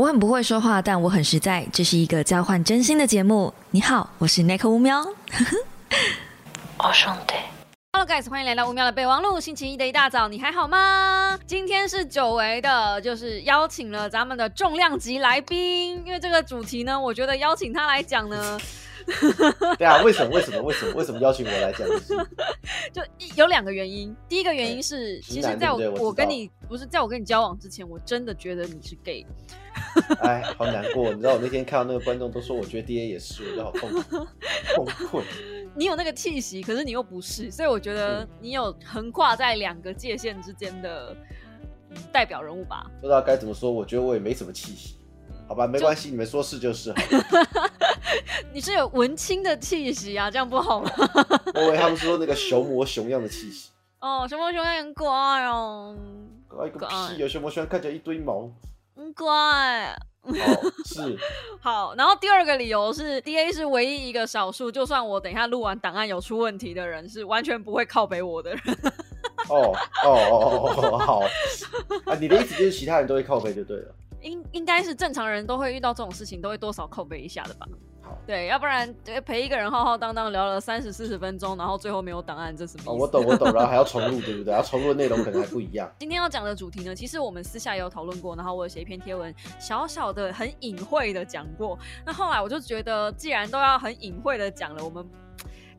我很不会说话，但我很实在。这是一个交换真心的节目。你好，我是 Nick 乌喵。哦，兄弟。Hello guys，欢迎来到乌喵的备忘录。星期一的一大早，你还好吗？今天是久违的，就是邀请了咱们的重量级来宾。因为这个主题呢，我觉得邀请他来讲呢。对啊，为什么？为什么？为什么？为什么邀请我来讲？就有两个原因。第一个原因是，其实在我我跟你不是在我跟你交往之前，我真的觉得你是 gay。哎，好难过。你知道我那天看到那个观众都说，我觉得 D A 也是，我就好痛苦，崩溃。你有那个气息，可是你又不是，所以我觉得你有横跨在两个界限之间的代表人物吧。不知道该怎么说，我觉得我也没什么气息。好吧，没关系，你们说是就是。你是有文青的气息啊，这样不好吗？我以为他们说那个熊模熊样的气息。哦，熊模熊样很乖哦。乖个屁！有熊模熊样看起来一堆毛。很乖。是。好，然后第二个理由是，D A 是唯一一个少数，就算我等一下录完档案有出问题的人，是完全不会靠北我的人。哦哦哦哦，好。啊，你的意思就是其他人都会靠北就对了。应应该是正常人都会遇到这种事情，都会多少扣背一下的吧？好，对，要不然陪一个人浩浩荡荡聊了三十四十分钟，然后最后没有档案，这是什么？我懂我懂，然后还要重录，对不对？要重录的内容可能还不一样。今天要讲的主题呢，其实我们私下也有讨论过，然后我有写一篇贴文，小小的很隐晦的讲过。那后来我就觉得，既然都要很隐晦的讲了，我们。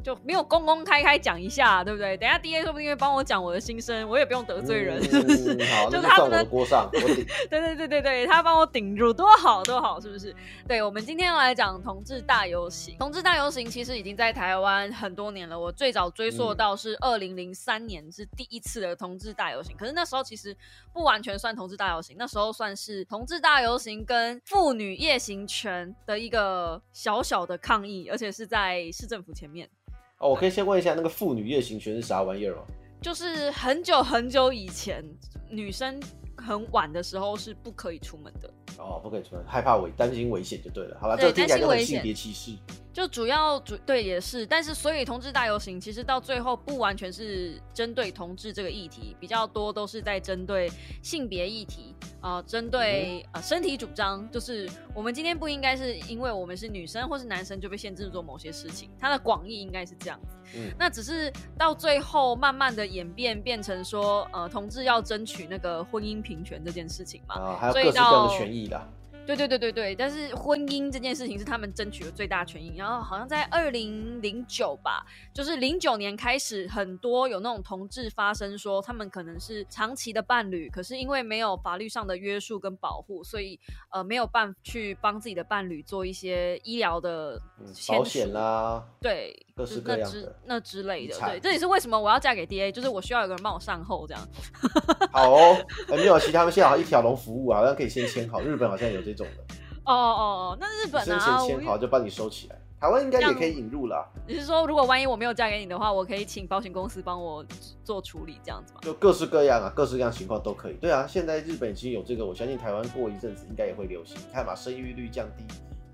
就没有公公开开讲一下，对不对？等下 D A 说不定会帮我讲我的心声，我也不用得罪人，是不是？就是他们的锅上，我顶。对对对对对，他帮我顶住，多好多好，是不是？对，我们今天要来讲同志大游行。同志大游行其实已经在台湾很多年了，我最早追溯到是二零零三年是第一次的同志大游行，可是那时候其实不完全算同志大游行，那时候算是同志大游行跟妇女夜行权的一个小小的抗议，而且是在市政府前面。哦，我可以先问一下，那个妇女夜行权是啥玩意儿吗？就是很久很久以前，女生很晚的时候是不可以出门的。哦，不可以出门，害怕危担心危险就对了。好了，这听起来就是性别歧视。就主要主对也是，但是所以同志大游行其实到最后不完全是针对同志这个议题，比较多都是在针对性别议题啊，针对呃身体主张，就是我们今天不应该是因为我们是女生或是男生就被限制做某些事情，它的广义应该是这样子。嗯，那只是到最后慢慢的演变变成说，呃，同志要争取那个婚姻平权这件事情嘛，啊，还有各式各样的权益的。对对对对对，但是婚姻这件事情是他们争取的最大权益。然后好像在二零零九吧，就是零九年开始，很多有那种同志发生说，他们可能是长期的伴侣，可是因为没有法律上的约束跟保护，所以呃没有办法去帮自己的伴侣做一些医疗的保险啦，对，各式各样的那之类的。对，这也是为什么我要嫁给 D A，就是我需要有个人帮我善后这样。好哦，没有，其他们现在好像一条龙服务，好像可以先签好。日本好像有这种的。哦哦哦，那日本啊，先签好就帮你收起来。台湾应该也可以引入了。你是说，如果万一我没有嫁给你的话，我可以请保险公司帮我做处理，这样子吗？就各式各样啊，各式各样情况都可以。对啊，现在日本已经有这个，我相信台湾过一阵子应该也会流行。你看嘛，生育率降低，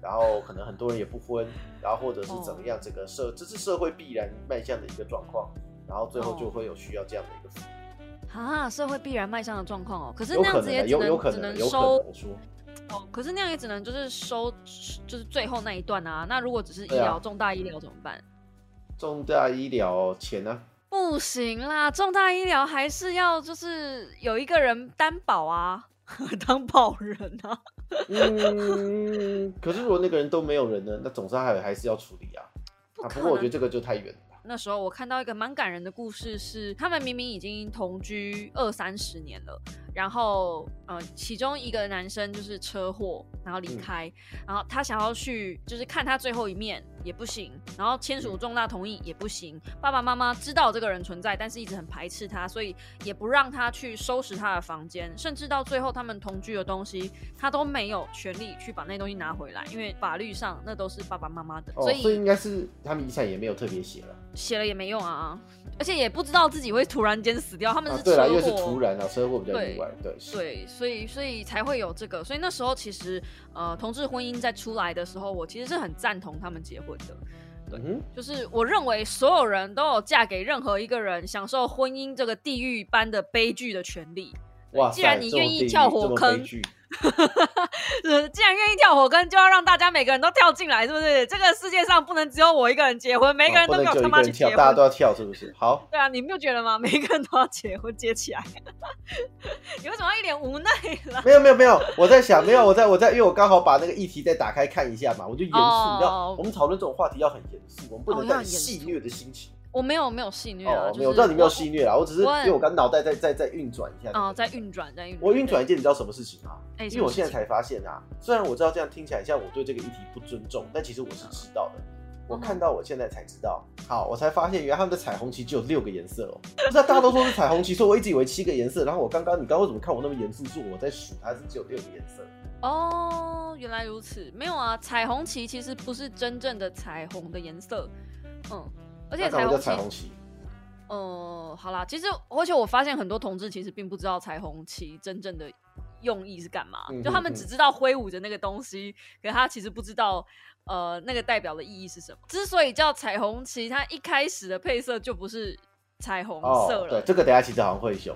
然后可能很多人也不婚，然后或者是怎么样，这个社这是社会必然迈向的一个状况，然后最后就会有需要这样的一个服务。啊，社会必然迈向的状况哦，可是那样子也只能只能收。哦，可是那样也只能就是收，就是最后那一段啊。那如果只是医疗重大医疗怎么办？重大医疗钱呢？不行啦，重大医疗还是要就是有一个人担保啊，当保人啊。嗯，可是如果那个人都没有人呢，那总是还还是要处理啊。啊，不过我觉得这个就太远了。那时候我看到一个蛮感人的故事，是他们明明已经同居二三十年了。然后，呃，其中一个男生就是车祸，然后离开，然后他想要去，就是看他最后一面也不行，然后签署重大同意也不行。爸爸妈妈知道这个人存在，但是一直很排斥他，所以也不让他去收拾他的房间，甚至到最后他们同居的东西，他都没有权利去把那东西拿回来，因为法律上那都是爸爸妈妈的。所以所以应该是他们遗产也没有特别写了，写了也没用啊。而且也不知道自己会突然间死掉，他们是车祸，因为是突然啊，车祸比较意外，对。对，所以所以才会有这个，所以那时候其实呃，同志婚姻在出来的时候，我其实是很赞同他们结婚的，对，就是我认为所有人都有嫁给任何一个人，享受婚姻这个地狱般的悲剧的权利。哇，既然你愿意跳火坑，呃 既然愿意跳火坑，就要让大家每个人都跳进来，是不是？这个世界上不能只有我一个人结婚，每个人都给我他妈去结婚。大家都要跳，是不是？好，对啊，你没有觉得吗？每个人都要结婚，接起来。你为什么要一脸无奈了？没有没有没有，我在想，没有我在我在，因为我刚好把那个议题再打开看一下嘛，我就严肃，哦你知道，我们讨论这种话题要很严肃，我们不能带戏谑的心情。我没有没有戏虐啊，哦，就是没有，我知道你没有我戏谑啊，我只是因我为我刚脑袋在在在运转一下。哦，在运转，在运转。我运转一件，你知道什么事情吗？哎因为我现在才发现啊，虽然我知道这样听起来像我对这个议题不尊重，但其实我是知道的。我嗯看到我现在才知道，好，我才发现原来他们的彩虹旗只有六个颜色哦。不知道大家都说是彩虹旗，所以我一直以为七个颜色。然后我刚刚你刚刚为什么看我那么严肃？是我在数它是只有六个颜色。哦，原来如此，没有啊，彩虹旗其实不是真正的彩虹的颜色，嗯，而且彩虹旗，彩虹旗？呃，好啦，其实而且我发现很多同志其实并不知道彩虹旗真正的用意是干嘛，嗯就他们嗯只知道挥舞着那个东西，可他其实不知道。呃，那个代表的意义是什么？之所以叫彩虹旗，它一开始的配色就不是彩虹色哦，了。对，这个等一下其实好像会熊。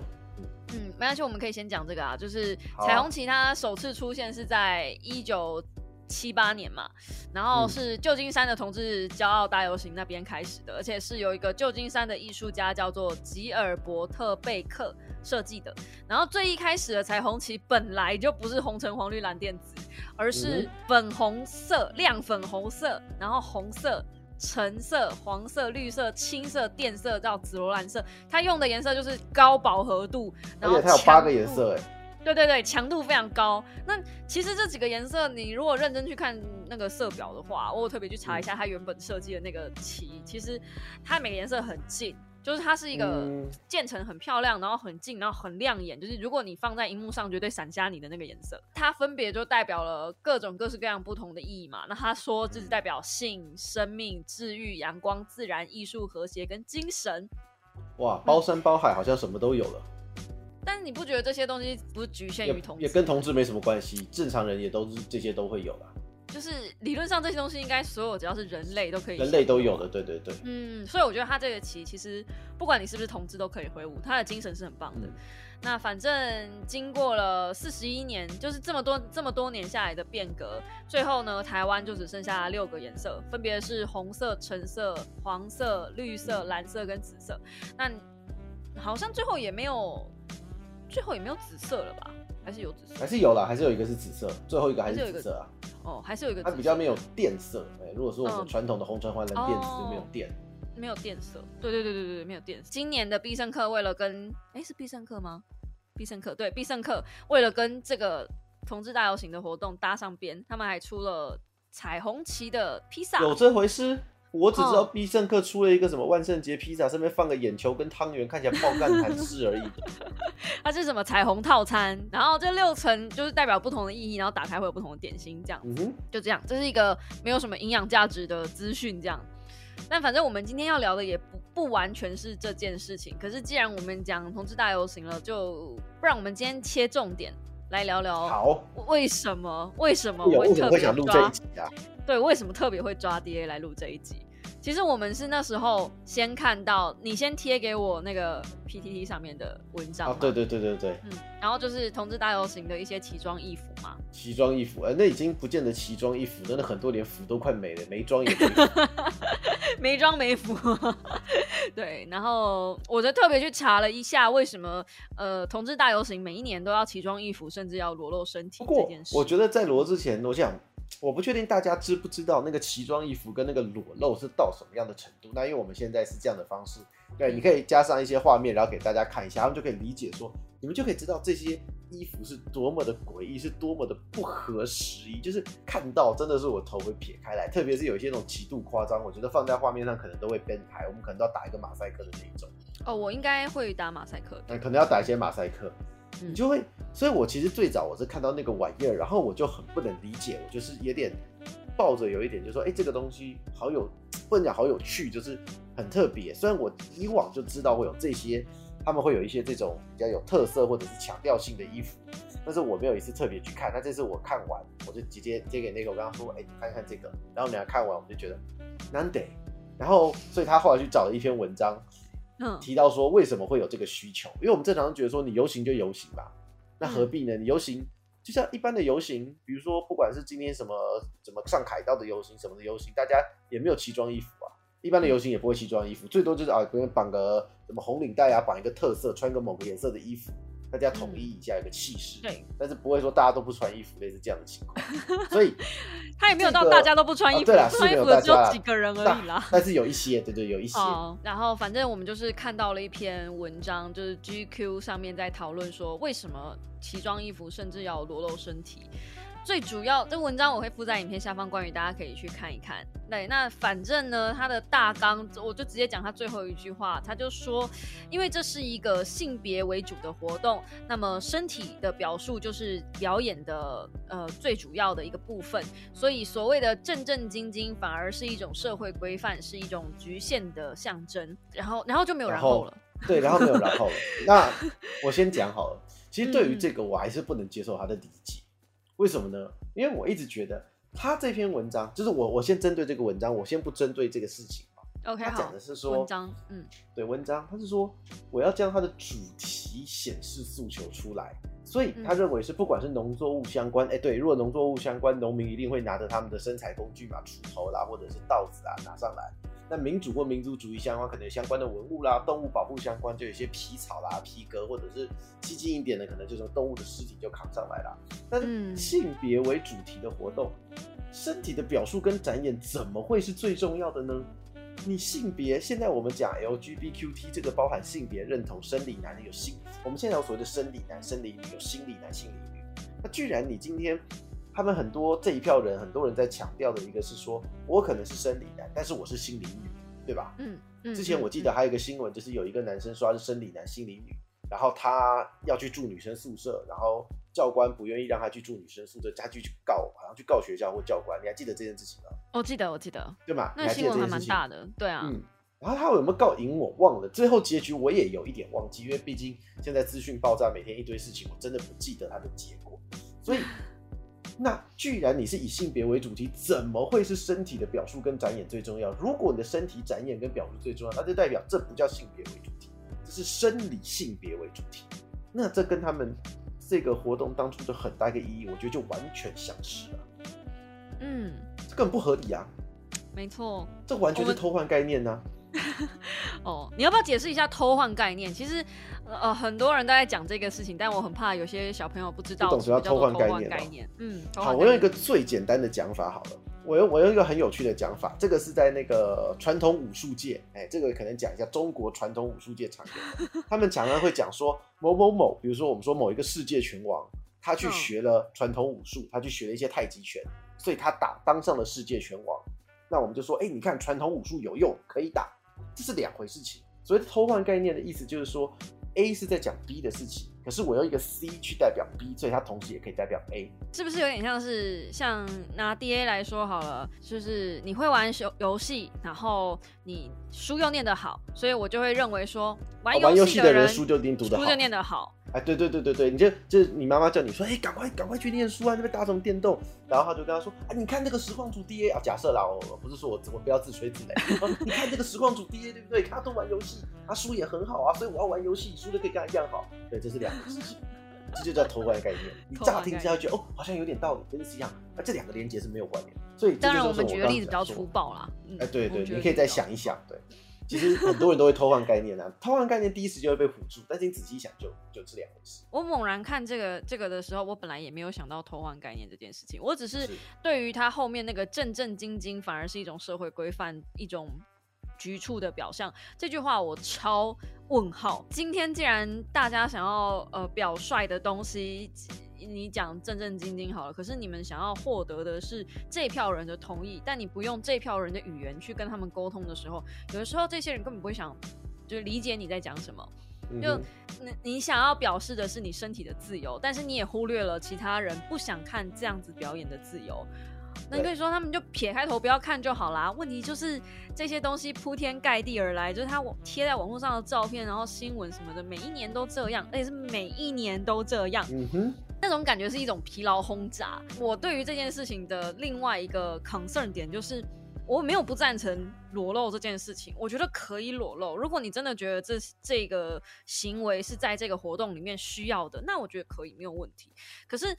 嗯，没关系，我们可以先讲这个啊，就是彩虹旗它首次出现是在一九七八年嘛，然后嗯是旧金山的同志骄傲大游行那边开始的，而且是由一个旧金山的艺术家叫做吉尔伯特贝克设计的。然后最一开始的彩虹旗本来就不是红橙黄绿蓝靛紫，而是嗯粉红色、亮粉红色，然后红色。橙色、黄色、绿色、青色、靛色到紫罗兰色，它用的颜色就是高饱和度，然后它有八强个颜色，哎，对对对，强度非常高。那其实这几个颜色，你如果认真去看那个色表的话，我有特别去查一下它原本设计的那个旗，其实它每个颜色很近，就是它是一个嗯渐层很漂亮，然后很近，然后很亮眼，就是如果你放在荧幕上，绝对闪瞎你的那个颜色。它分别就代表了各种各式各样不同的意义嘛。那他说这是代表性、生命、治愈、阳光、自然、艺术、和谐跟精神。哇，包山包海，好像什么都有了，但是你不觉得这些东西不局限于同志也跟同志没什么关系，正常人也都是这些都会有啦，就是理论上这些东西应该所有只要是人类都可以，人类都有的，。对对对。嗯，所以我觉得他这个棋其实不管你是不是同志都可以挥舞，他的精神是很棒的。嗯那反正经过了四十一年，就是这么多这么多年下来的变革，最后呢，台湾就只剩下六个颜色，分别是红色、橙色、黄色、绿色、蓝色跟紫色。那好像最后也没有，最后也没有紫色了吧？还是有紫色还？是有啦，还是有一个是紫色，最后一个还还是紫色啊，哦，还是有一个紫色它比较没有电色。哎，如果说我们嗯传统的红橙黄蓝靛紫就没有哦靛。没有电色，对对对对对对，没有电色。今年的必胜客为了跟哎是必胜客吗？必胜客对必胜客为了跟这个同志大游行的活动搭上边，他们还出了彩虹旗的披萨。有这回事？我只知道哦必胜客出了一个什么万圣节披萨，上面放个眼球跟汤圆，看起来爆干难吃而已。它是什么彩虹套餐？然后这六层就是代表不同的意义，然后打开会有不同的点心，这样嗯哼，就这样，这是一个没有什么营养价值的资讯，这样。但反正我们今天要聊的也不不完全是这件事情。可是既然我们讲同志大游行了，就不然我们今天切重点来聊聊好，为什么为什么为我特别会想录这抓一集啊？对，为什么特别会抓 DA 来录这一集？其实我们是那时候先看到你先贴给我那个 PTT 上面的文章嘛，啊，对对对对对，嗯，然后就是同志大游行的一些奇装异服嘛，奇装异服，呃，那已经不见得奇装异服，真的很多连服都快没了，没装也没服。没装没服，对，然后我就特别去查了一下，为什么呃同志大游行每一年都要奇装异服，甚至要裸露身体不过这件事。我觉得在裸之前，我想我不确定大家知不知道那个奇装异服跟那个裸露是到什么样的程度。那因为我们现在是这样的方式，对，你可以加上一些画面，然后给大家看一下，他们就可以理解说，你们就可以知道这些衣服是多么的诡异，是多么的不合时宜。就是看到真的是我头会撇开来，特别是有一些那种极度夸张，我觉得放在画面上可能都会编排，我们可能都要打一个马赛克的那一种。哦，我应该会打马赛克的。那可能要打一些马赛克，嗯你就会，所以我其实最早我是看到那个玩意儿，然后我就很不能理解，我就是有点抱着有一点，就说，哎、这个东西好有，不能讲好有趣，就是很特别。虽然我以往就知道会有这些，他们会有一些这种比较有特色或者是强调性的衣服，但是我没有一次特别去看。那这次我看完，我就直接接给那个，我刚刚说，哎、你看看这个，然后你俩看完，我就觉得难得。然后，所以他后来去找了一篇文章，嗯，提到说为什么会有这个需求，因为我们正常觉得说你游行就游行吧，那嗯何必呢？你游行就像一般的游行，比如说不管是今天什么怎么上凯道的游行，什么的游行，大家也没有奇装异服啊。一般的游行也不会奇装异服，最多就是啊，比如绑个什么红领带啊，绑一个特色，穿个某个颜色的衣服，大家统一一下，一个气势。对，但是不会说大家都不穿衣服，类似这样的情况。所以他也没有到大家都不穿衣服，哦对啦不穿衣是没有服的只有几个人而已啦。但是有一些，对对，有一些。哦，然后反正我们就是看到了一篇文章，就是 GQ 上面在讨论说，为什么奇装异服甚至要裸露身体。最主要，这文章我会附在影片下方，关于大家可以去看一看。对，那反正呢，他的大纲我就直接讲他最后一句话，他就说，因为这是一个性别为主的活动，那么身体的表述就是表演的呃最主要的一个部分，所以所谓的正正经经反而是一种社会规范，是一种局限的象征。然后，然后就没有然然后后了。对，然后没有然后了。那我先讲好了，其实对于嗯这个我还是不能接受他的理解，为什么呢？因为我一直觉得他这篇文章，就是我我先针对这个文章，我先不针对这个事情嘛。OK，他好，讲的是说文章，嗯对文章，他是说我要将它的主题显示诉求出来，所以他嗯认为是不管是农作物相关，哎、对，如果农作物相关，农民一定会拿着他们的生产工具嘛，锄头啦，或者是稻子啊拿上来。那民主或民族主义相关，可能有相关的文物啦，动物保护相关，就有一些皮草啦、皮革，或者是激进一点的，可能就是动物的尸体就扛上来了。但是嗯性别为主题的活动，身体的表述跟展演怎么会是最重要的呢？你性别，现在我们讲 LGBTQT 这个包含性别认同、生理男有性，我们现在有所谓的生理男、生理女，有心理男、心理女。那居然你今天，他们很多这一票人，很多人在强调的一个是说，我可能是生理男，但是我是心理女，对吧？嗯嗯。之前我记得嗯还有一个新闻，就是有一个男生说他是生理男、心理女，然后他要去住女生宿舍，然后教官不愿意让他去住女生宿舍，他就去告，好像去告学校或教官。你还记得这件事情吗？我记得，我记得，对嘛？那新闻还？蛮大的，对啊，嗯，然后他有没有告赢我忘了，最后结局我也有一点忘记，因为毕竟现在资讯爆炸，每天一堆事情，我真的不记得他的结果。所以，那既然你是以性别为主题，怎么会是身体的表述跟展演最重要？如果你的身体展演跟表述最重要，那就代表这不叫性别为主题，这是生理性别为主题。那这跟他们这个活动当初的很大一个意义，我觉得就完全相似了，嗯，这根本不合理啊！没错。这完全是偷换概念呐、哦，你要不要解释一下偷换概念？其实，呃，很多人都在讲这个事情，但我很怕有些小朋友不知道不懂什么叫偷换概念概念。嗯，好，我用一个最简单的讲法好了。我用我用一个很有趣的讲法，这个是在那个传统武术界，哎，这个可能讲一下中国传统武术界常有的，他们常常会讲说某某某，比如说我们说某一个世界拳王，他去嗯学了传统武术，他去学了一些太极拳，所以他打当上了世界拳王。那我们就说，哎，你看传统武术有用，可以打，这是两回事情。所谓偷换概念的意思就是说，A 是在讲 B 的事情，可是我用一个 C 去代表 B，所以它同时也可以代表 A。是不是有点像是像拿 D A 来说好了，就是你会玩游游戏，然后你书又念得好，所以我就会认为说玩游戏的的人书就一定读得好书就念得好。哎，对对对对对，你就就是你妈妈叫你说，哎，赶快赶快去念书啊，那边打什么电动？然后他就跟他说，啊，你看那个实况主 DA 啊，假设啦，我我不是说我我不要自吹自擂，哦你看这个实况主 DA 对不对？他都玩游戏，他输也很好啊，所以我要玩游戏，输的可以跟他一样好。对，这是两个事情，这就叫偷换概念。你乍听之下觉得哦，好像有点道理，跟是一样，那这两个连接是没有关联。所以这当是我们举的例子比较粗暴啦。嗯哎，对对，你可以再想一想，对。其实很多人都会偷换概念啊，偷换概念第一时间会被唬住，但是你仔细想就就是两回事。我猛然看这个这个的时候，我本来也没有想到偷换概念这件事情，我只是是对于他后面那个正正经经，反而是一种社会规范，一种局促的表象。这句话我超问号。今天既然大家想要呃表率的东西，你讲正正经经好了，可是你们想要获得的是这票人的同意，但你不用这票人的语言去跟他们沟通的时候，有的时候这些人根本不会想，就是理解你在讲什么。就你你想要表示的是你身体的自由，但是你也忽略了其他人不想看这样子表演的自由。那你可以说他们就撇开头不要看就好啦。问题就是这些东西铺天盖地而来，就是他贴在网络上的照片，然后新闻什么的，每一年都这样，而且是每一年都这样。嗯哼，那种感觉是一种疲劳轰炸。我对于这件事情的另外一个 concern 点就是，我没有不赞成裸露这件事情，我觉得可以裸露。如果你真的觉得这这个行为是在这个活动里面需要的，那我觉得可以没有问题。可是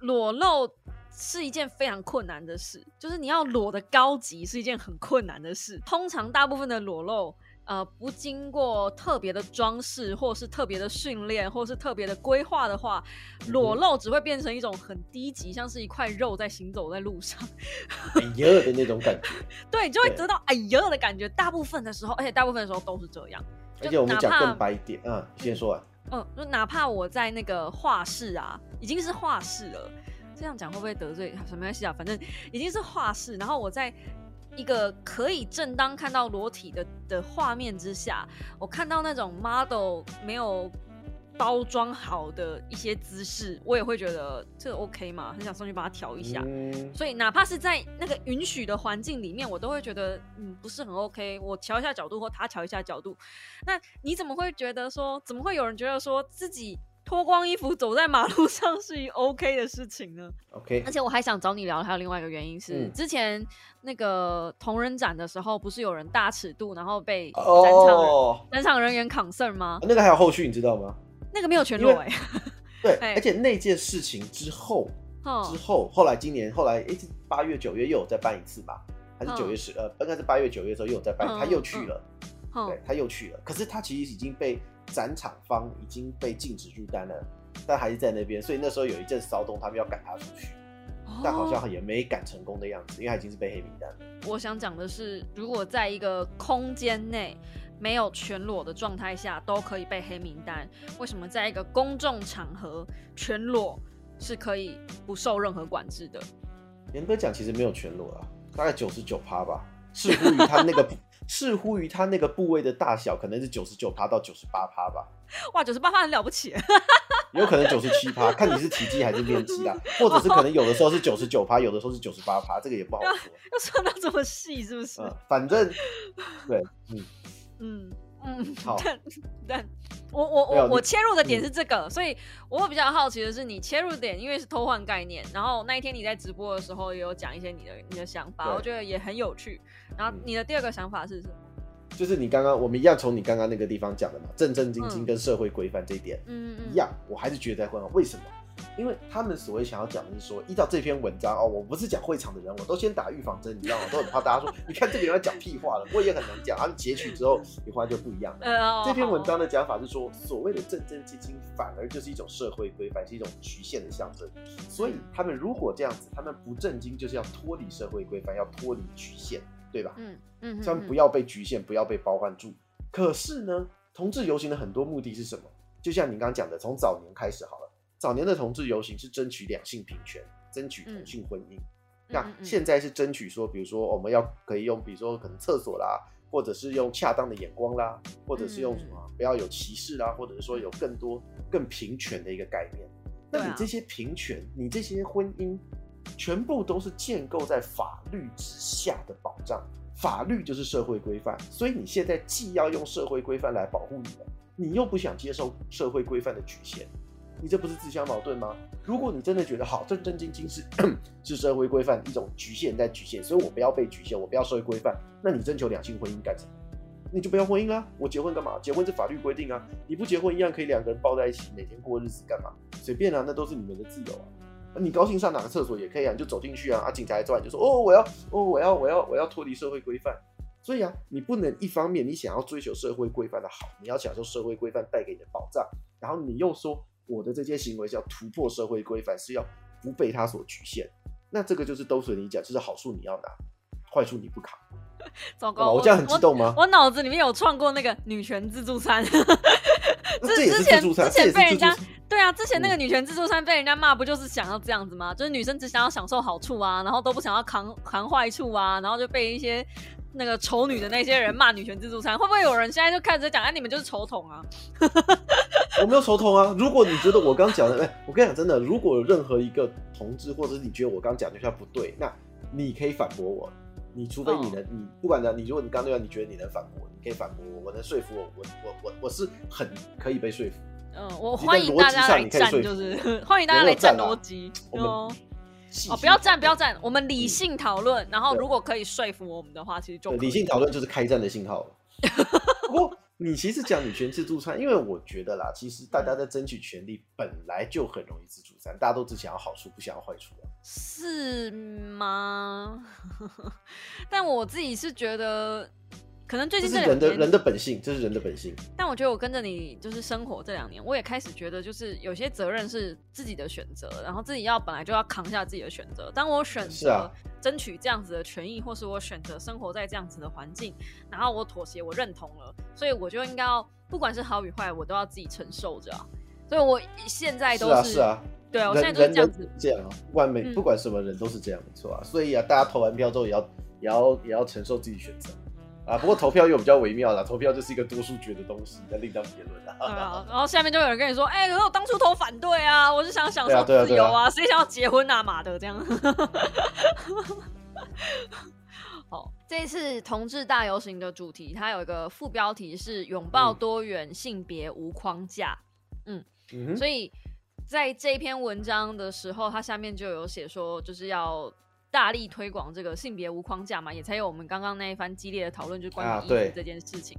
裸露是一件非常困难的事，就是你要裸的高级是一件很困难的事。通常大部分的裸露。呃，不经过特别的装饰，或是特别的训练，或是特别的规划的话，裸露只会变成一种很低级，像是一块肉在行走在路上，哎呀的那种感觉。对，就会得到哎呀的感觉。大部分的时候，而且大部分的时候都是这样。而且我们讲更白一点，嗯，先说完。嗯，就哪怕我在那个画室啊，已经是画室了，这样讲会不会得罪？什么关系啊？反正已经是画室，然后我在。一个可以正当看到裸体的的画面之下，我看到那种 model 没有包装好的一些姿势，我也会觉得这 OK 吗？很想上去把它调一下。所以哪怕是在那个允许的环境里面，我都会觉得嗯不是很 OK。我调一下角度，或他调一下角度。那你怎么会觉得说，怎么会有人觉得说自己？脱光衣服走在马路上是一 OK 的事情呢。OK，而且我还想找你聊，还有另外一个原因是，之前那个同人展的时候，不是有人大尺度，然后被展场展场人员 concern 吗？那个还有后续，你知道吗？那个没有全裸哎。对，而且那件事情之后，之后后来今年后来哎八月九月又有再办一次吧？还是九月十呃应该是八月九月的时候又有再办，他又去了，对，他又去了。可是他其实已经被。展场方已经被禁止入单了，但还是在那边，所以那时候有一阵骚动，他们要赶他出去，但好像也没赶成功的样子，因为他已经是被黑名单。我想讲的是，如果在一个空间内没有全裸的状态下都可以被黑名单，为什么在一个公众场合全裸是可以不受任何管制的？严格讲，其实没有全裸啊，大概九十九趴吧，视乎于他那个。视乎于它那个部位的大小，可能是九十九趴到九十八趴吧。哇，九十八趴很了不起。有可能九十七趴，看你是体积还是面积啊，或者是可能有的时候是九十九趴，有的时候是九十八趴，这个也不好说。要算到这么细，是不是？反正，对，嗯嗯。嗯，好。但我我我我切入的点是这个，所以我会比较好奇的是，你切入点因为是偷换概念，然后那一天你在直播的时候也有讲一些你的你的想法，我觉得也很有趣。然后你的第二个想法是什么？就是你刚刚我们一样从你刚刚那个地方讲的嘛，正正经经跟社会规范这一点，嗯嗯，一样，我还是觉得会为什么？因为他们所谓想要讲的是说，依照这篇文章哦，我不是讲会场的人，我都先打预防针，你知道吗？都很怕大家说，你看这个人讲屁话了，我也很难讲。然后截取之后，你话就不一样了。这篇文章的讲法是说，所谓的正正经经，反而就是一种社会规范，是一种局限的象征。所以他们如果这样子，他们不正经，就是要脱离社会规范，要脱离局限，对吧？嗯嗯，他们不要被局限，不要被包含住。可是呢，同志游行的很多目的是什么？就像你刚刚讲的，从早年开始好了。早年的同志游行是争取两性平权，争取同性婚姻。那现在是争取说，比如说我们要可以用，比如说可能厕所啦，或者是用恰当的眼光啦，或者是用什么不要有歧视啦，或者是说有更多更平权的一个概念。那你这些平权，你这些婚姻，全部都是建构在法律之下的保障。法律就是社会规范，所以你现在既要用社会规范来保护你们，你又不想接受社会规范的局限。你这不是自相矛盾吗？如果你真的觉得好正正经经是 是社会规范一种局限在局限，所以我不要被局限，我不要社会规范，那你征求两性婚姻干什么？你就不要婚姻啊！我结婚干嘛？结婚是法律规定啊！你不结婚一样可以两个人抱在一起，每天过日子干嘛？随便啊，那都是你们的自由啊！你高兴上哪个厕所也可以啊，你就走进去啊！啊，警察一抓你就说哦，我要哦，我要我要我要脱离社会规范。所以啊，你不能一方面你想要追求社会规范的好，你要享受社会规范带给你的保障，然后你又说。我的这些行为是要突破社会规范，是要不被他所局限。那这个就是都随你讲，就是好处你要拿，坏处你不扛。糟糕，我这样很激动吗？我脑子里面有创过那个女权自助餐。这之前之前被人家对啊，之前那个女权自助餐被人家骂，不就是想要这样子吗？就是女生只想要享受好处啊，然后都不想要扛扛坏处啊，然后就被一些。那个丑女的那些人骂女权自助餐，会不会有人现在就开始讲，哎，你们就是丑桶啊？我没有丑统啊！如果你觉得我刚讲的，哎，我跟你讲真的，如果有任何一个同志，或者是你觉得我刚讲的话不对，那你可以反驳我。你除非你能，你不管的，你如果你刚那样，你觉得你能反驳，你可以反驳我，我能说服我，我我我我是很可以被说服。嗯，我欢迎大家来站，就是 欢迎大家来站逻辑哦。哦，不要站，不要站，我们理性讨论。然后，如果可以说服我们的话，其实就理性讨论就是开战的信号。不过，你其实讲女权自助餐，因为我觉得啦，其实大家在争取权利本来就很容易自助餐，大家都只想要好处，不想要坏处啊。是吗？但我自己是觉得，可能最近是人的人的本性，这是人的本性。但我觉得我跟着你就是生活这两年，我也开始觉得，就是有些责任是自己的选择，然后自己要本来就要扛下自己的选择。当我选择争取这样子的权益，或是我选择生活在这样子的环境，然后我妥协，我认同了，所以我就应该要，不管是好与坏，我都要自己承受着啊。所以我现在都是啊，是啊，对啊，我现在都是这样子。这样啊，不管每嗯不管什么人都是这样，没错啊。所以啊，大家投完票之后也要也要也要承受自己选择啊。不过投票又比较微妙啦，投票就是一个多数决的东西，那另当别论对啊。啊，然后下面就有人跟你说，哎、可是我当初投反对啊，我是想享受自由啊，谁想要结婚啊，妈的这样。好，这一次同志大游行的主题，它有一个副标题是“拥抱嗯多元性别无框架”，嗯哼，所以在这篇文章的时候，它下面就有写说，就是要大力推广这个性别无框架嘛，也才有我们刚刚那一番激烈的讨论，就是关于衣服这件事情。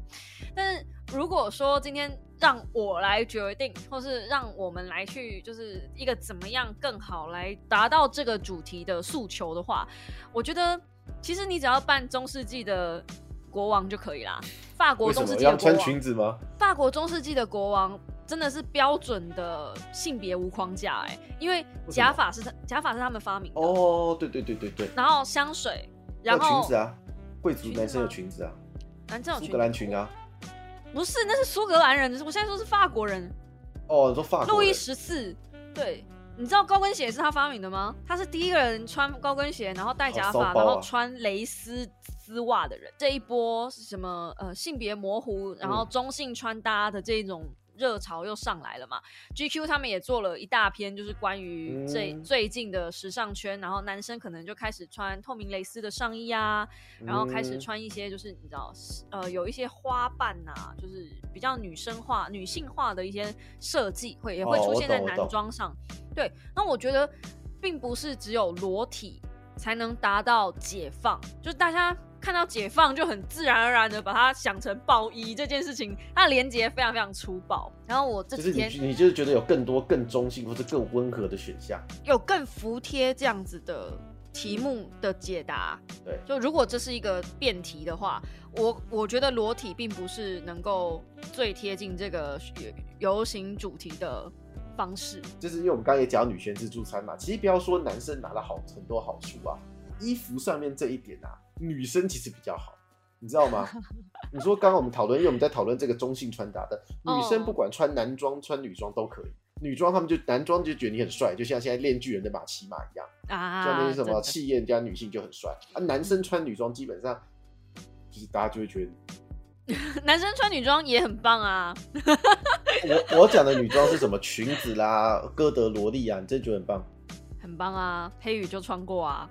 但是如果说今天让我来决定，或是让我们来去，就是一个怎么样更好来达到这个主题的诉求的话，我觉得其实你只要扮中世纪的国王就可以啦。法国中世么要穿纪的国王，裙子吗？法国中世纪的国王真的是标准的性别无框架哎、因为假发是他假发是他们发明的，哦，对对对对对，然后香水，然后裙子啊，贵族男生有裙子啊，男生有苏格兰裙啊。不是，那是苏格兰人，我现在说是法国人，哦，你说法国人路易十四，对。你知道高跟鞋是他发明的吗？他是第一个人穿高跟鞋，然后戴假发，然后穿蕾丝丝袜的人。这一波是什么？呃，性别模糊，然后嗯中性穿搭的这种热潮又上来了嘛？GQ 他们也做了一大篇，就是关于这、嗯最近的时尚圈，然后男生可能就开始穿透明蕾丝的上衣啊，然后开始嗯穿一些就是你知道，呃，有一些花瓣呐、就是比较女生化、女性化的一些设计，会也会哦出现在男装上。对，那我觉得并不是只有裸体才能达到解放，就是大家看到解放就很自然而然的把它想成暴衣这件事情，它的连接非常非常粗暴。然后我这几天你你就是觉得有更多更中性或者更温和的选项，有更服帖这样子的题目的解答。对就如果这是一个辩题的话，我我觉得裸体并不是能够最贴近这个游游行主题的方式。就是因为我们刚刚也讲女权自助餐嘛，其实不要说男生拿了好很多好处啊，衣服上面这一点啊，女生其实比较好，你知道吗？你说刚刚我们讨论，因为我们在讨论这个中性穿搭的，女生哦不管穿男装穿女装都可以。女装他们就男装就觉得你很帅，就像现在练巨人的马奇马一样，啊，像那些什么气焰加女性就很帅啊。男生穿女装基本上就是大家就会觉得 男生穿女装也很棒啊。我我讲的女装是什么裙子啦、哥德萝莉啊，你真的觉得很棒。很棒啊，黑羽就穿过啊。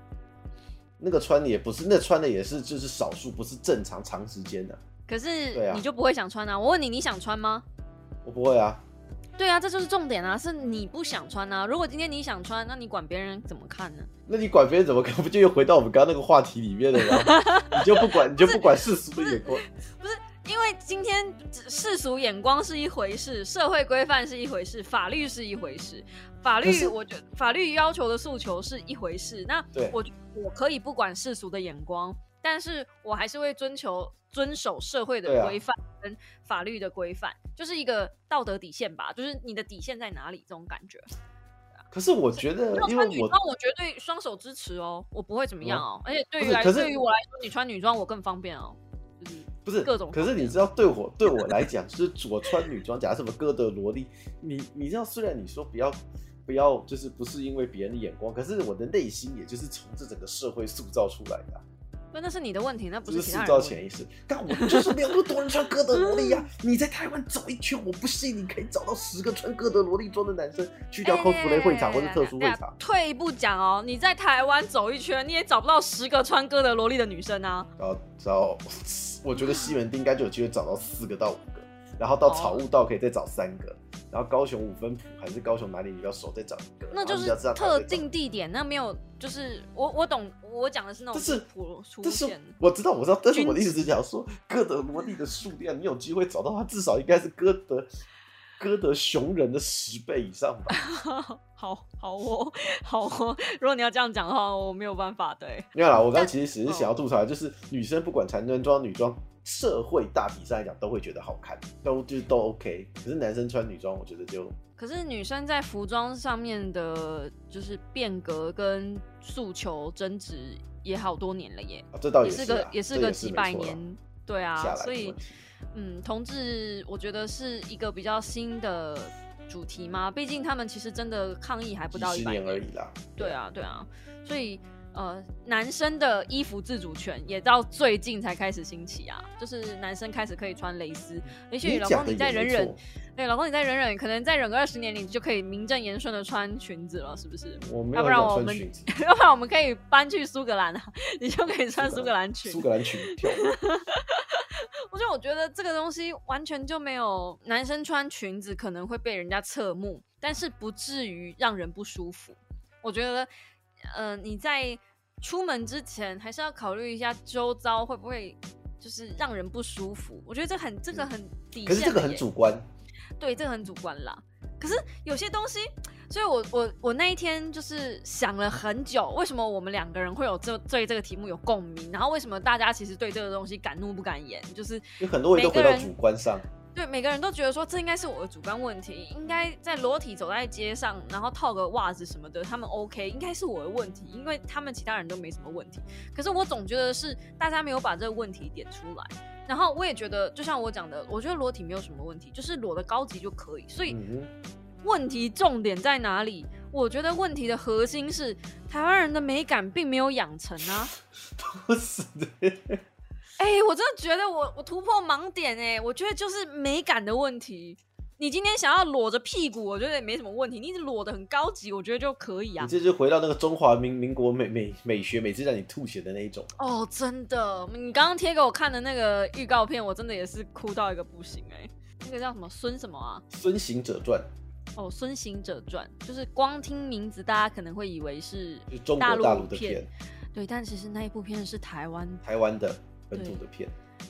那个穿的也不是，那穿的也是就是少数，不是正常长时间的。可是对啊你就不会想穿啊？我问你，你想穿吗？我不会啊，对啊，这就是重点啊，是你不想穿啊。如果今天你想穿，那你管别人怎么看呢？那你管别人怎么看，不就又回到我们刚刚那个话题里面了吗？你就不管，你就不管世俗的眼光。因为今天世俗眼光是一回事，社会规范是一回事，法律是一回事。法律，我觉得法律要求的诉求是一回事。那我我可以不管世俗的眼光，但是我还是会遵求遵守社会的规范跟法律的规范，就是一个道德底线吧。就是你的底线在哪里？这种感觉。可是我觉得如果，因为我穿女装，我绝对双手支持哦，我不会怎么样哦。而且对于来对于我来说，你穿女装我更方便哦，就是不是各种可是你知道，对我 对我来讲，就是我穿女装，假如什么哥德萝莉，你你知道，虽然你说不要不要，就是不是因为别人的眼光，可是我的内心也就是从这整个社会塑造出来的啊、那那是你的问题，那不是潜意识。但我就是没有那么多人穿哥德萝莉呀、你在台湾走一圈，我不信你可以找到十个穿哥德萝莉装的男生去掉 cosplay 会场或者特殊会场。退一步讲哦，你在台湾走一圈，你也找不到十个穿哥德萝莉的女生啊。然后，然后我觉得西门町应该就有机会找到四个到五个。然后到草悟道可以再找三个，然后高雄五分埔还是高雄哪里比较熟再找一个，那就是特定地点，那没有就是我我懂，我讲的是那种是普出现。我知道我知道，但是我的意思是讲说，哥德萝莉的数量，你有机会找到它，至少应该是哥德。歌德熊人的十倍以上吧。好好哦，好哦。如果你要这样讲的话，我没有办法。对，没有啦。我刚其实只是想要吐槽，就是女生不管男装女装，社会大体上来讲都会觉得好看，都就都 OK。可是男生穿女装，我觉得就……可是女生在服装上面的，就是变革跟诉求争执也好多年了耶。这倒也是个也是个几百年，对啊，所以。嗯，同志，我觉得是一个比较新的主题嘛。毕竟他们其实真的抗议还不到一百年而已啦。对啊，对啊，所以呃，男生的衣服自主权也到最近才开始兴起啊。就是男生开始可以穿蕾丝，也许老公你再忍忍，对，老公你再忍忍，可能再忍个二十年，你就可以名正言顺的穿裙子了，是不是？要不然我们，要不然我们可以搬去苏格兰啊，你就可以穿苏格兰裙。苏格兰裙跳。我就我觉得这个东西完全就没有男生穿裙子可能会被人家侧目，但是不至于让人不舒服。我觉得，呃，你在出门之前还是要考虑一下周遭会不会就是让人不舒服。我觉得这很这个很底线，可是这个很主观。对，这个很主观啦。可是有些东西。所以，我我我那一天就是想了很久，为什么我们两个人会有这对这个题目有共鸣？然后为什么大家其实对这个东西敢怒不敢言？就是有很多人都回到主观上，对，每个人都觉得说这应该是我的主观问题，应该在裸体走在街上，然后套个袜子什么的，他们 OK，应该是我的问题，因为他们其他人都没什么问题。可是我总觉得是大家没有把这个问题点出来。然后我也觉得，就像我讲的，我觉得裸体没有什么问题，就是裸的高级就可以。所以。问题重点在哪里？我觉得问题的核心是台湾人的美感并没有养成啊！不是的，哎，我真的觉得我我突破盲点哎，我觉得就是美感的问题。你今天想要裸着屁股，我觉得也没什么问题。你裸的很高级，我觉得就可以啊。你这就回到那个中华民民国美美美学，每次让你吐血的那一种。哦，真的，你刚刚贴给我看的那个预告片，我真的也是哭到一个不行哎。那个叫什么孙什么啊？孙行者传。哦，《孙行者传》就是光听名字，大家可能会以为是大陆的片，对，但其实那一部片是台湾台湾的本土的片，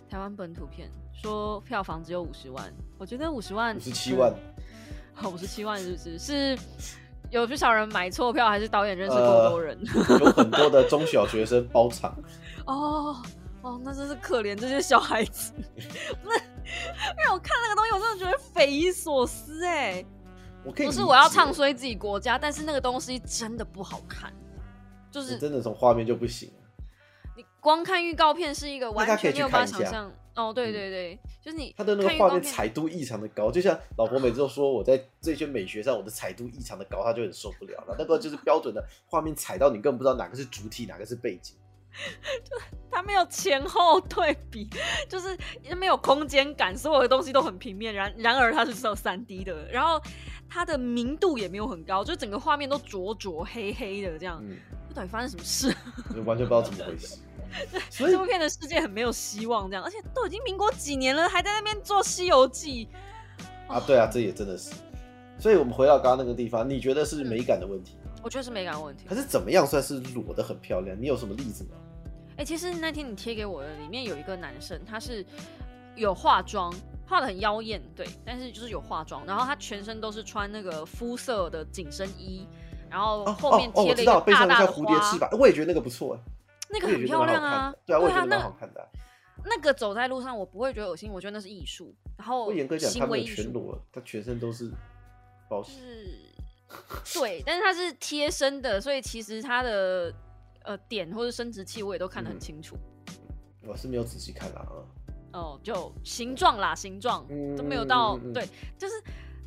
台湾本土片，说票房只有五十万，我觉得五十万五十七万，五十七万是不是？是有不少人买错票，还是导演认识够多人？有很多的中小学生包场。哦哦，那真是可怜这些小孩子。那因为我看那个东西，我真的觉得匪夷所思哎。不是我要唱衰自己国家，但是那个东西真的不好看，就是真的从画面就不行。你光看预告片是一个完全没有办法想象。哦，对对对，就是你他的那个画面彩度异常的高，就像老婆每次都说我在这些美学上我的彩度异常的高，他就很受不了了。那个就是标准的 画面踩到你根本不知道哪个是主体，哪个是背景。就它没有前后对比，就是没有空间感，所有的东西都很平面。然然而它是只有三 D 的，然后它的明度也没有很高，就整个画面都灼灼黑黑的这样。这到底发生什么事？完全不知道怎么回事。这部片的世界很没有希望，这样，而且都已经民国几年了，还在那边做《西游记》啊？对啊，这也真的是。所以我们回到刚刚那个地方，你觉得是美感的问题？我觉得是美感问题。可是怎么样算是裸的很漂亮？你有什么例子吗？哎，其实那天你贴给我的里面有一个男生，他是有化妆，化的很妖艳，对，但是就是有化妆，然后他全身都是穿那个肤色的紧身衣，然后后面贴了一个大大的蝴蝶翅膀，我也觉得那个不错，那个很漂亮啊，对啊，我也觉得蛮好看的。那个走在路上我不会觉得恶心，我觉得那是艺术。然后严格讲，他没有全裸，他全身都是包。是，对，但是他是贴身的，所以其实他的。呃，点或者生殖器我也都看得很清楚，我是没有仔细看啦啊。哦，就形状啦，形状都没有到，对，就是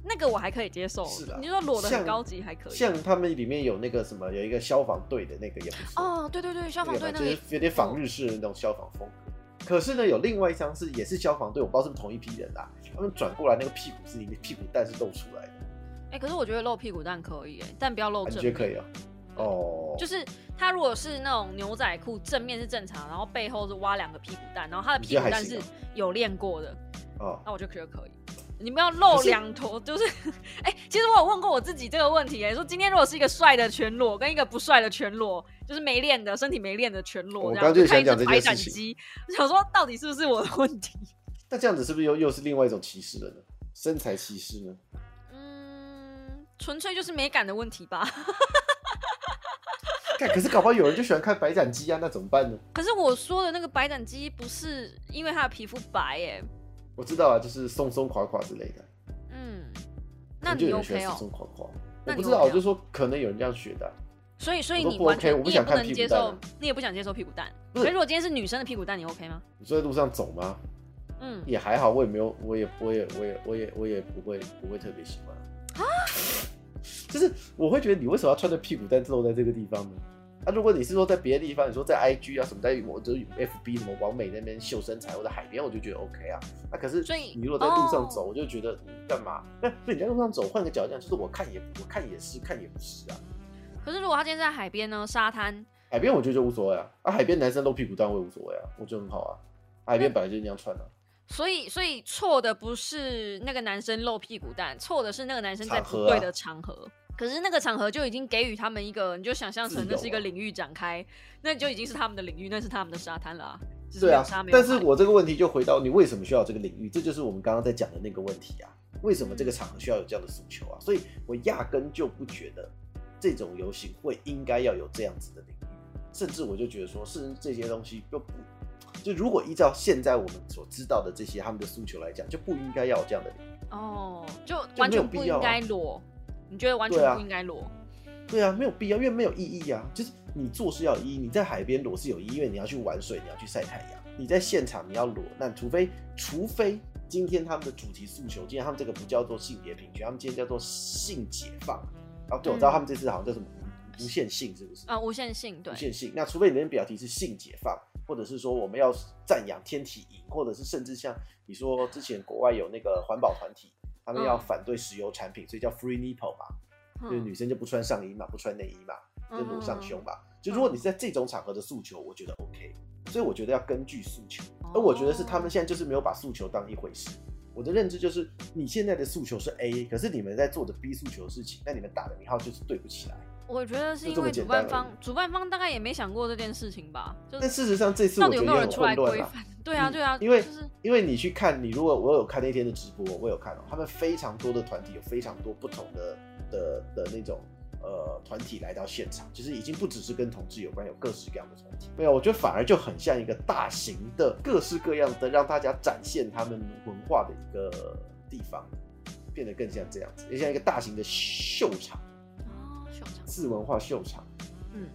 那个我还可以接受。是的，你说裸的很高级还可以。像他们里面有那个什么，有一个消防队的那个也不错。哦，对对对，消防队那个就是有点仿日式的那种消防风格。可是呢，有另外一张是也是消防队，我不知道是不是同一批人啦。他们转过来那个屁股是里面屁股蛋是露出来的。哎，可是我觉得露屁股蛋可以，哎，但不要露正。你觉得可以啊？哦，就是他如果是那种牛仔裤，正面是正常，然后背后是挖两个屁股蛋，然后他的屁股蛋是有练过的，哦，那我就觉得可以。你们要露两坨，就是，哎、其实我有问过我自己这个问题、哎，说今天如果是一个帅的全裸跟一个不帅的全裸，就是没练的身体没练的全裸，我刚刚就想讲这件事情想说到底是不是我的问题？那这样子是不是又又是另外一种歧视了呢？身材歧视呢？嗯，纯粹就是美感的问题吧。看，可是搞不好有人就喜欢看白斩鸡啊，那怎么办呢？可是我说的那个白斩鸡不是因为它的皮肤白、哎，我知道啊，就是松松垮垮之类的。嗯，那就你有人喜松哦？松垮垮。我不知道我就说可能有人这样学的啊、所以，所以你完全你也我不想接受你也不想接受屁股蛋。不是可如果今天是女生的屁股蛋，你 OK 吗？你说在路上走吗？嗯，也还好，我也没有，我也，我也，我也，我也，我也不会，不会特别喜欢啊。就是我会觉得你为什么要穿着屁股蛋露在这个地方呢？啊，如果你是说在别的地方，你说在 IG 啊什么，在我就是 FB 什么王美那边秀身材，或者海边，我就觉得 OK 啊。那、可是所以你如果在路上走，哦我就觉得你干嘛？那 那你在路上走，换个角度讲，就是我看也我看也是，看也不是啊。可是如果他今天在海边呢，沙滩，海边我觉得就无所谓啊，啊海边男生露屁股蛋我也无所谓啊，我觉得很好啊。海边本来就是那样穿的、啊。所以所以错的不是那个男生露屁股蛋，错的是那个男生在不对的场合。可是那个场合就已经给予他们一个，你就想象成那是一个啊领域展开，那就已经是他们的领域，那是他们的沙滩了、啊。是对啊但是我这个问题就回到你为什么需要这个领域，这就是我们刚刚在讲的那个问题啊。为什么这个场合需要有这样的诉求啊？所以我压根就不觉得这种游行会应该要有这样子的领域，甚至我就觉得说，是这些东西就不就如果依照现在我们所知道的这些他们的诉求来讲，就不应该要有这样的领域。哦，就完全不应该裸。你觉得完全不应该裸？对啊，没有必要，因为没有意义啊。就是你做事要有意义，你在海边裸是有意义，因为你要去玩水，你要去晒太阳。你在现场你要裸，那除非除非今天他们的主题诉求，今天他们这个不叫做性别平权，他们今天叫做性解放。然后对，我知道嗯他们这次好像叫什么无无限性，是不是？啊，无限性对无。限性。那除非你的标题是性解放，或者是说我们要赞扬天体营，或者是甚至像你说之前国外有那个环保团体，他们要嗯反对石油产品，所以叫 free nipple 嘛。就是嗯女生就不穿上衣嘛，不穿内衣嘛，就裸上胸嗯嘛。就如果你是在这种场合的诉求，我觉得 OK。所以我觉得要根据诉求，哦而我觉得是他们现在就是没有把诉求当一回事。我的认知就是，你现在的诉求是 A，可是你们在做的 B 诉求的事情，那你们打的名号就是对不起来。我觉得是因为主办方，主办方大概也没想过这件事情吧？就但事实上，这次到底有没有人出来。规范？对啊，嗯对啊，因为就是因为你去看，你如果我有看那天的直播，我有看哦，他们非常多的团体，有非常多不同的的的那种呃团体来到现场，其实已经不只是跟同志有关，有各式各样的团体。没有，我觉得反而就很像一个大型的各式各样的让大家展现他们文化的一个地方，变得更像这样子，也像一个大型的秀场，次文化秀场，嗯，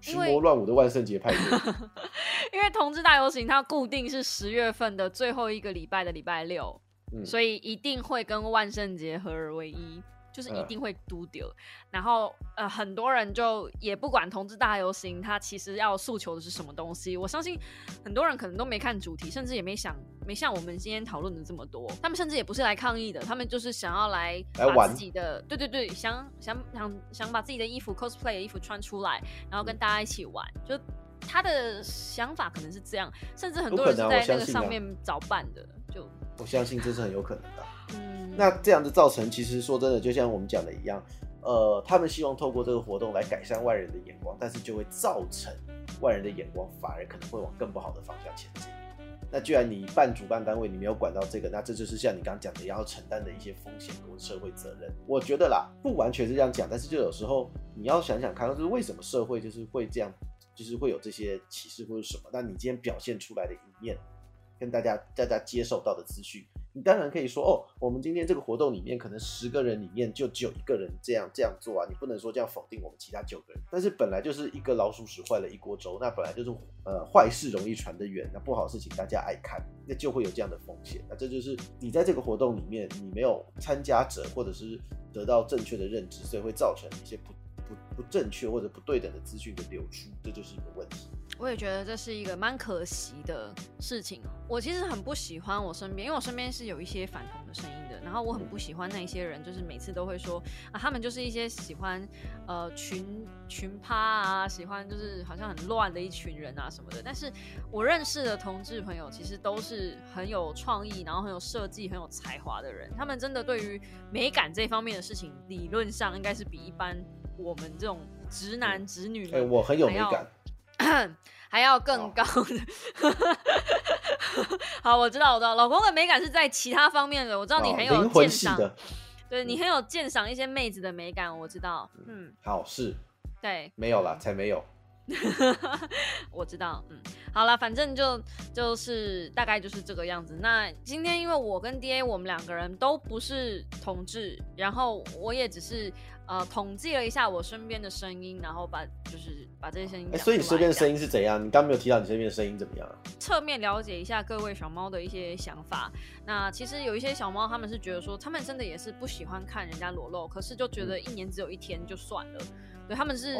群魔乱舞的万圣节派对。因为同志大游行它固定是十月份的最后一个礼拜的礼拜六，嗯，所以一定会跟万圣节合而为一，就是一嗯定会丢丢。然后呃，很多人就也不管同志大游行，他其实要诉求的是什么东西。我相信很多人可能都没看主题，甚至也没想没像我们今天讨论的这么多。他们甚至也不是来抗议的，他们就是想要来把来玩自己的对对对，想想想想把自己的衣服 cosplay 的衣服穿出来，然后跟大家一起玩，就。他的想法可能是这样，甚至很多人是在那个上面找伴的，就我相信这是很有可能的啊。那这样子造成，其实说真的，就像我们讲的一样，呃，他们希望透过这个活动来改善外人的眼光，但是就会造成外人的眼光反而可能会往更不好的方向前进。那既然你办主办单位，你没有管到这个，那这就是像你刚刚讲的，要承担的一些风险跟社会责任。我觉得啦，不完全是这样讲，但是就有时候你要想想看，就是为什么社会就是会这样，就是会有这些歧视或者什么？那你今天表现出来的一面，跟大家大家接受到的资讯，你当然可以说哦，我们今天这个活动里面可能十个人里面就只有一个人这样这样做啊，你不能说这样否定我们其他九个人。但是本来就是一个老鼠屎坏了一锅粥，那本来就是呃坏事容易传得远，那不好事情大家爱看，那就会有这样的风险。那这就是你在这个活动里面你没有参加者或者是得到正确的认知，所以会造成一些不不不正确或者不对等的资讯的流出，这就是一个问题。我也觉得这是一个蛮可惜的事情。我其实很不喜欢我身边，因为我身边是有一些反同的声音的，然后我很不喜欢那些人，就是每次都会说啊，他们就是一些喜欢呃群群趴啊，喜欢就是好像很乱的一群人啊什么的。但是我认识的同志朋友其实都是很有创意，然后很有设计、很有才华的人。他们真的对于美感这方面的事情，理论上应该是比一般我们这种直男直女，哎，我很有美感。还要更高的，好，我知道，我知道，老公的美感是在其他方面的，我知道你很有鉴赏，对你很有鉴赏一些妹子的美感，我知道，嗯，好是，对，没有了，才没有。我知道，嗯，好了，反正就就是大概就是这个样子。那今天因为我跟 D A 我们两个人都不是同志，然后我也只是呃统计了一下我身边的声音，然后把就是把这些声音。哎，所以你身边的声音是怎样？你刚没有提到你身边的声音怎么样？侧面了解一下各位小猫的一些想法。那其实有一些小猫，他们是觉得说，他们真的也是不喜欢看人家裸露，可是就觉得一年只有一天就算了。对，他们是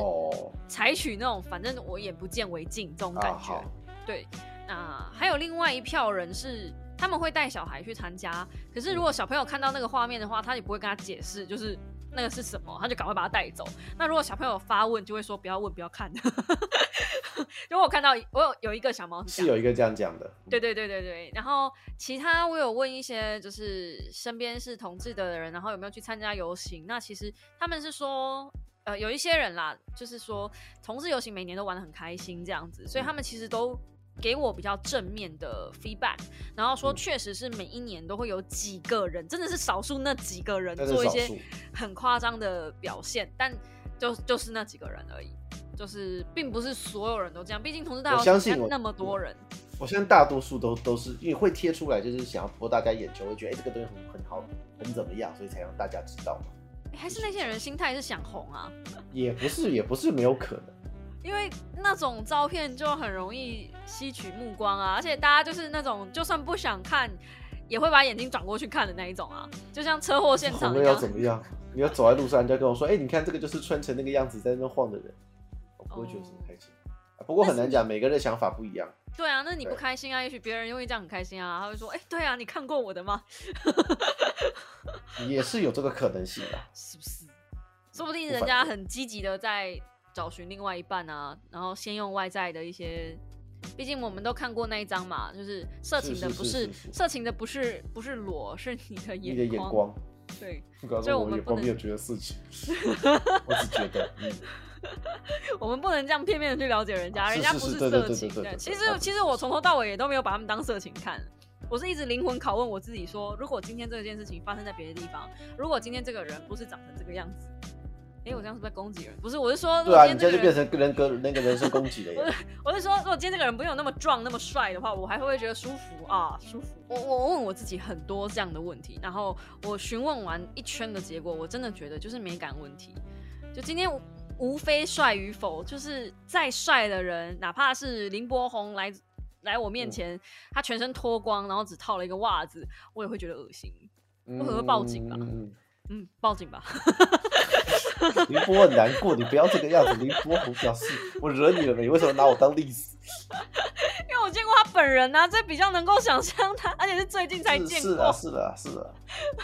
采取那种反正我眼不见为净这种感觉。对，那还有另外一票人是他们会带小孩去参加，可是如果小朋友看到那个画面的话，他也不会跟他解释，就是那个是什么，他就赶快把它带走。那如果小朋友发问，就会说不要问，不要看。如果我看到我有有一个小猫是有一个这样讲的。对对对对对。然后其他我有问一些就是身边是同志的人，然后有没有去参加游行？那其实他们是说。呃，有一些人啦，就是说同志游行每年都玩的很开心这样子，所以他们其实都给我比较正面的 feedback，然后说确实是每一年都会有几个人，真的是少数那几个人做一些很夸张的表现，但就就是那几个人而已，就是并不是所有人都这样，毕竟同志大游行那么多人，我相信大多数都都是因为会贴出来，就是想要博大家眼球，会觉得哎这个东西很很好，很怎么样，所以才让大家知道嘛。还是那些人心态是想红啊？也不是，也不是没有可能。因为那种照片就很容易吸取目光啊，而且大家就是那种就算不想看，也会把眼睛转过去看的那一种啊。就像车祸现场一样。要怎么样？你要走在路上，人家跟我说：“哎，你看这个就是穿成那个样子在那晃的人。”我不会觉得什么开心。不过很难讲，每个人的想法不一样。对啊，那你不开心啊？也许别人因为这样很开心啊，他会说：“哎，对啊，你看过我的吗？” 也是有这个可能性的，是不是？说不定人家很积极的在找寻另外一半啊，然后先用外在的一些，毕竟我们都看过那一张嘛，就是色情的不是色情的不是不是裸，是你的眼你的眼光，对，所以我们不能没有觉得色情，我只觉得，嗯，我们不能这样片面的去了解人家，人家不是色情的。其实其实我从头到尾也都没有把他们当色情看。我是一直灵魂拷问我自己，说如果今天这件事情发生在别的地方，如果今天这个人不是长成这个样子，哎，我这样是不是在攻击人？不是，我是说，对啊，你这就变成人格那个人身攻击了。我我是说，如果今天这个人不是有那么壮、那么帅的话，我还会不会觉得舒服啊？舒服。我我问我自己很多这样的问题，然后我询问完一圈的结果，我真的觉得就是美感问题。就今天无非帅与否，就是再帅的人，哪怕是林柏宏来。来我面前，他全身脱光，然后只套了一个袜子，我也会觉得恶心，我可能会报警吧。嗯，报警吧。林波很难过，你不要这个样子。林波很表示，我惹你了没？你为什么拿我当例子？因为我见过他本人啊，这比较能够想象他，而且是最近才见过。是的，是的，是的，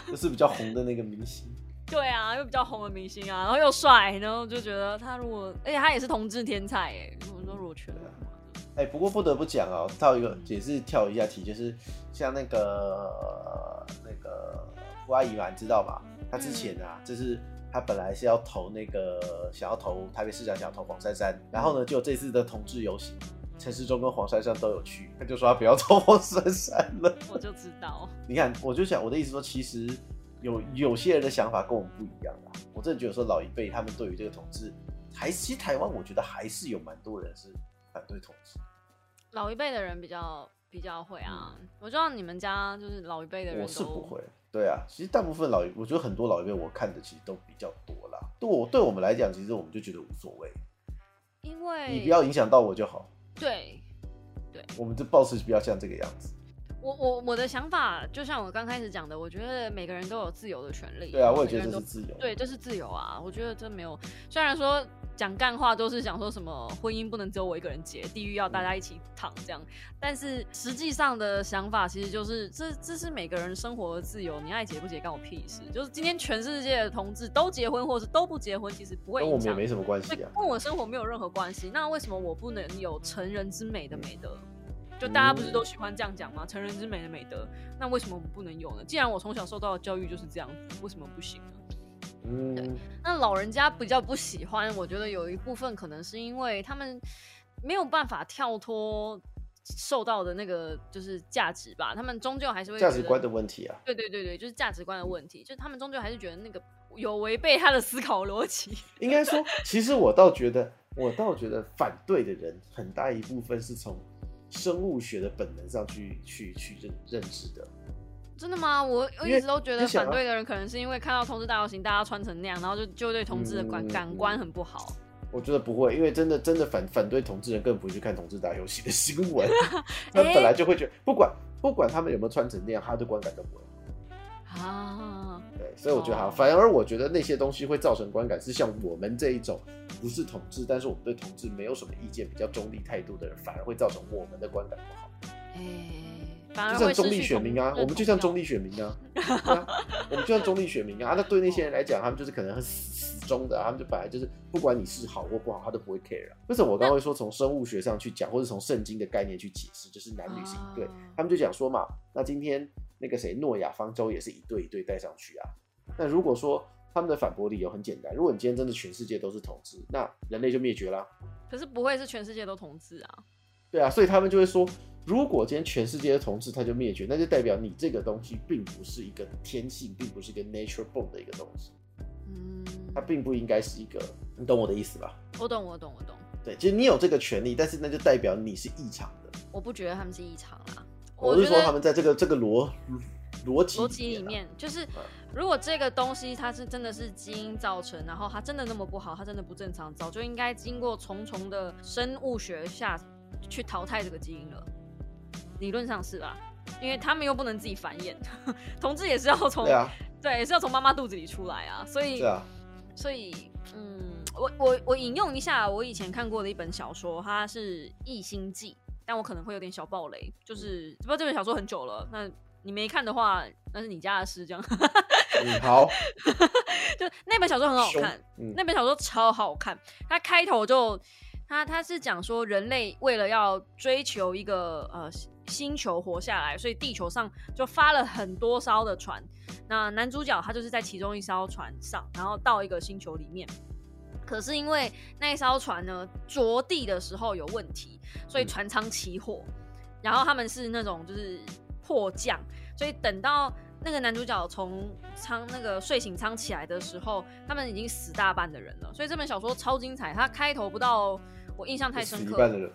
就是比较红的那个明星。对啊，又比较红的明星啊，然后又帅，然后就觉得他如果，而且他也是同志天才哎。如果说如果缺了。哎，不过不得不讲啊，跳一个也是跳一下题，就是像那个那个郭阿姨嘛，你知道吧？她之前啊，就是她本来是要投那个想要投台北市长，想要投黄珊珊，然后呢，就这次的同志游行，陈世忠跟黄珊珊都有去，他就说他不要投黄珊珊了。我就知道，你看，我就想我的意思说，其实有有些人的想法跟我们不一样啊。我真的觉得说老一辈他们对于这个同志，还其实台湾我觉得还是有蛮多人是。反对同志，老一辈的人比较比较会啊。我知道你们家就是老一辈的人，我是不会。对啊，其实大部分老一，我觉得很多老一辈我看的其实都比较多啦。对我对我们来讲，其实我们就觉得无所谓，因为你不要影响到我就好。对对，我们这 boss 比较像这个样子。我我我的想法，就像我刚开始讲的，我觉得每个人都有自由的权利。对啊，我也觉得这是自由。对，这是自由啊！我觉得这没有，虽然说讲干话都是想说什么婚姻不能只有我一个人结，地狱要大家一起躺这样，但是实际上的想法其实就是这这是每个人生活的自由，你爱结不结干我屁事。就是今天全世界的同志都结婚或是都不结婚，其实不会影响，跟我们也没什么关系对，啊。跟我生活没有任何关系。那为什么我不能有成人之美的美德？就大家不是都喜欢这样讲吗？成人之美的美德，那为什么我们不能有呢？既然我从小受到的教育就是这样子，为什么不行呢？嗯，那老人家比较不喜欢，我觉得有一部分可能是因为他们没有办法跳脱受到的那个就是价值吧，他们终究还是会价值观的问题啊。对对对对，就是价值观的问题，就是他们终究还是觉得那个有违背他的思考逻辑。应该说，其实我倒觉得，我倒觉得反对的人很大一部分是从生物学的本能上去去去认认知的。真的吗？我我一直都觉得反对的人可能是因为看到同志大游行，大家穿成那样，然后就就对同志的感嗯感官很不好。我觉得不会，因为真的真的反反对同志人更不会去看同志打游戏的新闻，他本来就会觉得，不管不管他们有没有穿成那样，他的观感都不会好。啊，对，所以我觉得好，哦反而我觉得那些东西会造成观感是像我们这一种不是同志，但是我们对同志没有什么意见、比较中立态度的人，反而会造成我们的观感不好。哎、反而就像中立选民啊，我们就像中立立选民啊，啊，我们就像中立选民啊。那对那些人来讲，他们就是可能很死死忠的啊、他们就本来就是不管你是好或不好，他都不会 care 啊。为什么我刚刚会说从生物学上去讲，或者从圣经的概念去解释，就是男女是一对啊，他们就讲说嘛，那今天那个谁诺亚方舟也是一对一对带上去啊。那如果说他们的反驳理由很简单，如果你今天真的全世界都是同志，那人类就灭绝啦。可是不会是全世界都同志啊。对啊，所以他们就会说，如果今天全世界的同志他就灭绝，那就代表你这个东西并不是一个天性，并不是一个 nature born 的一个东西，嗯，它并不应该是一个，你懂我的意思吧？我懂，我懂，我懂。对，就是你有这个权利，但是那就代表你是异常的。我不觉得他们是异常啦。我是说他们在这个这个逻逻辑逻辑里啊面，就是嗯如果这个东西它是真的是基因造成，然后它真的那么不好，它真的不正常，早就应该经过重重的生物学下去淘汰这个基因了。理论上是吧？因为他们又不能自己繁衍，同志也是要从对啊，对，也是要从妈妈肚子里出来啊，所以对啊，所以，嗯，我我我引用一下我以前看过的一本小说，它是《异星记》，但我可能会有点小暴雷，就是不过这本小说很久了，那你没看的话，那是你家的事，这样。嗯，好，就那本小说很好看，嗯那本小说超好看，它开头就它它是讲说人类为了要追求一个呃星球活下来，所以地球上就发了很多艘的船。那男主角他就是在其中一艘船上，然后到一个星球里面。可是因为那一艘船呢着地的时候有问题，所以嗯船舱起火。然后他们是那种就是迫降，所以等到那个男主角从舱那个睡醒舱起来的时候，他们已经死大半的人了。所以这本小说超精彩，它开头不到我印象太深刻，一半的人，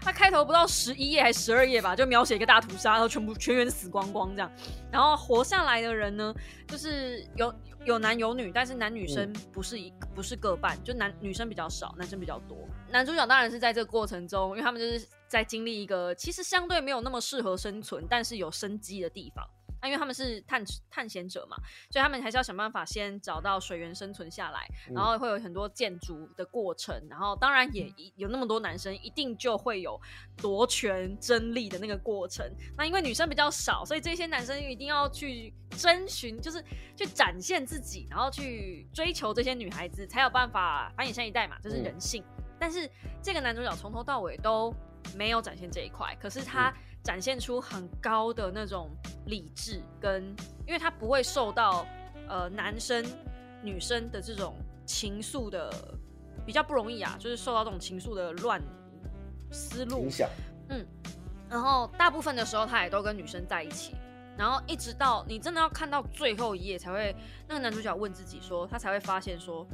它开头不到十一页还十二页吧，就描写一个大屠杀，然后全部全员死光光这样。然后活下来的人呢，就是有有男有女，但是男女生不是一、不是各半，就男女生比较少，男生比较多。男主角当然是在这个过程中，因为他们就是在经历一个其实相对没有那么适合生存，但是有生机的地方。那、因为他们是探探险者嘛，所以他们还是要想办法先找到水源生存下来，嗯然后会有很多建筑的过程，然后当然也一有那么多男生，一定就会有夺权争利的那个过程。那因为女生比较少，所以这些男生一定要去征询，就是去展现自己，然后去追求这些女孩子，才有办法繁衍下一代嘛，这是人性。但是这个男主角从头到尾都没有展现这一块，可是他展现出很高的那种理智跟，因为他不会受到呃男生女生的这种情愫的比较不容易啊，就是受到这种情愫的乱思路。影，响，嗯然后大部分的时候他也都跟女生在一起，然后一直到你真的要看到最后一页才会，那个男主角问自己说，他才会发现说，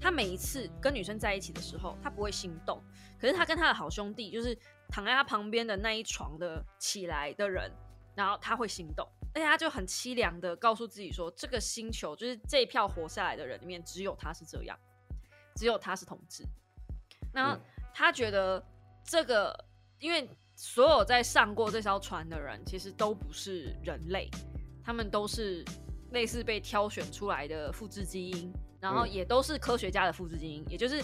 他每一次跟女生在一起的时候，他不会心动，可是他跟他的好兄弟，就是躺在他旁边的那一床的起来的人，然后他会心动，而且他就很凄凉的告诉自己说，这个星球就是这一票活下来的人里面，只有他是这样，只有他是同志。那嗯。他觉得这个，因为所有在上过这艘船的人，其实都不是人类，他们都是类似被挑选出来的复制基因，然后嗯。也都是科学家的复制基因，也就是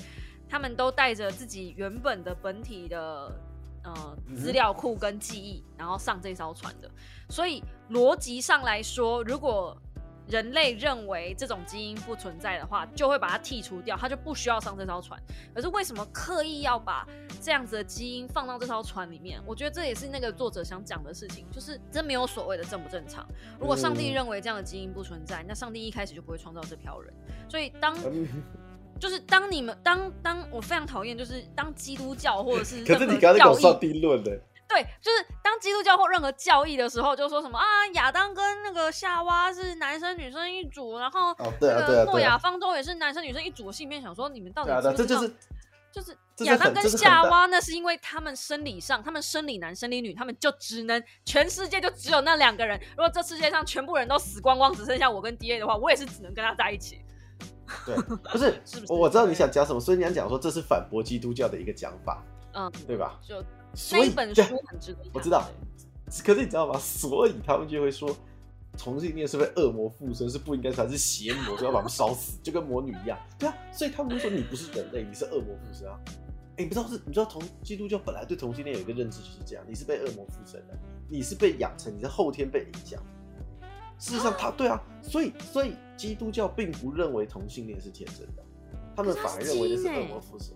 他们都带着自己原本的本体的呃嗯资料库跟记忆，然后上这艘船的。所以逻辑上来说，如果人类认为这种基因不存在的话，就会把它剔除掉，它就不需要上这艘船。可是为什么刻意要把这样子的基因放到这艘船里面？我觉得这也是那个作者想讲的事情，就是真没有所谓的正不正常。如果上帝嗯认为这样的基因不存在，那上帝一开始就不会创造这票人。所以当嗯就是当你们当当我非常讨厌，就是当基督教或者是 可是你任何刚刚在教义搞上帝论的，对，就是当基督教或任何教义的时候，就说什么啊，亚当跟那个夏娃是男生女生一组，然后那个诺亚方舟也是男生女生一组。我心里面想说，你们到底知不知道？就是就是亚当跟夏娃，那是因为他们生理上，他们生理男生理女，他们就只能全世界就只有那两个人。如果这世界上全部人都死光光，只剩下我跟 D A 的话，我也是只能跟他在一起。对，不是 是不是我我知道你想讲什么，所以你想讲说这是反驳基督教的一个讲法，嗯，对吧？就那所以一本对书很值得。我知道可是你知道吗？所以他们就会说，同性恋是被恶魔附身，是不应该传，是邪魔，就要把他们烧死，就跟魔女一样。对啊，所以他们就说你不是人类，你是恶魔附身啊。哎、你不知道是？你知道同基督教本来对同性恋有一个认知就是这样，你是被恶魔附身的，你是被养成，你是后天被影响。事实上他，对啊，所以所以基督教并不认为同性恋是天真的，他们反而认为的是恶魔附身。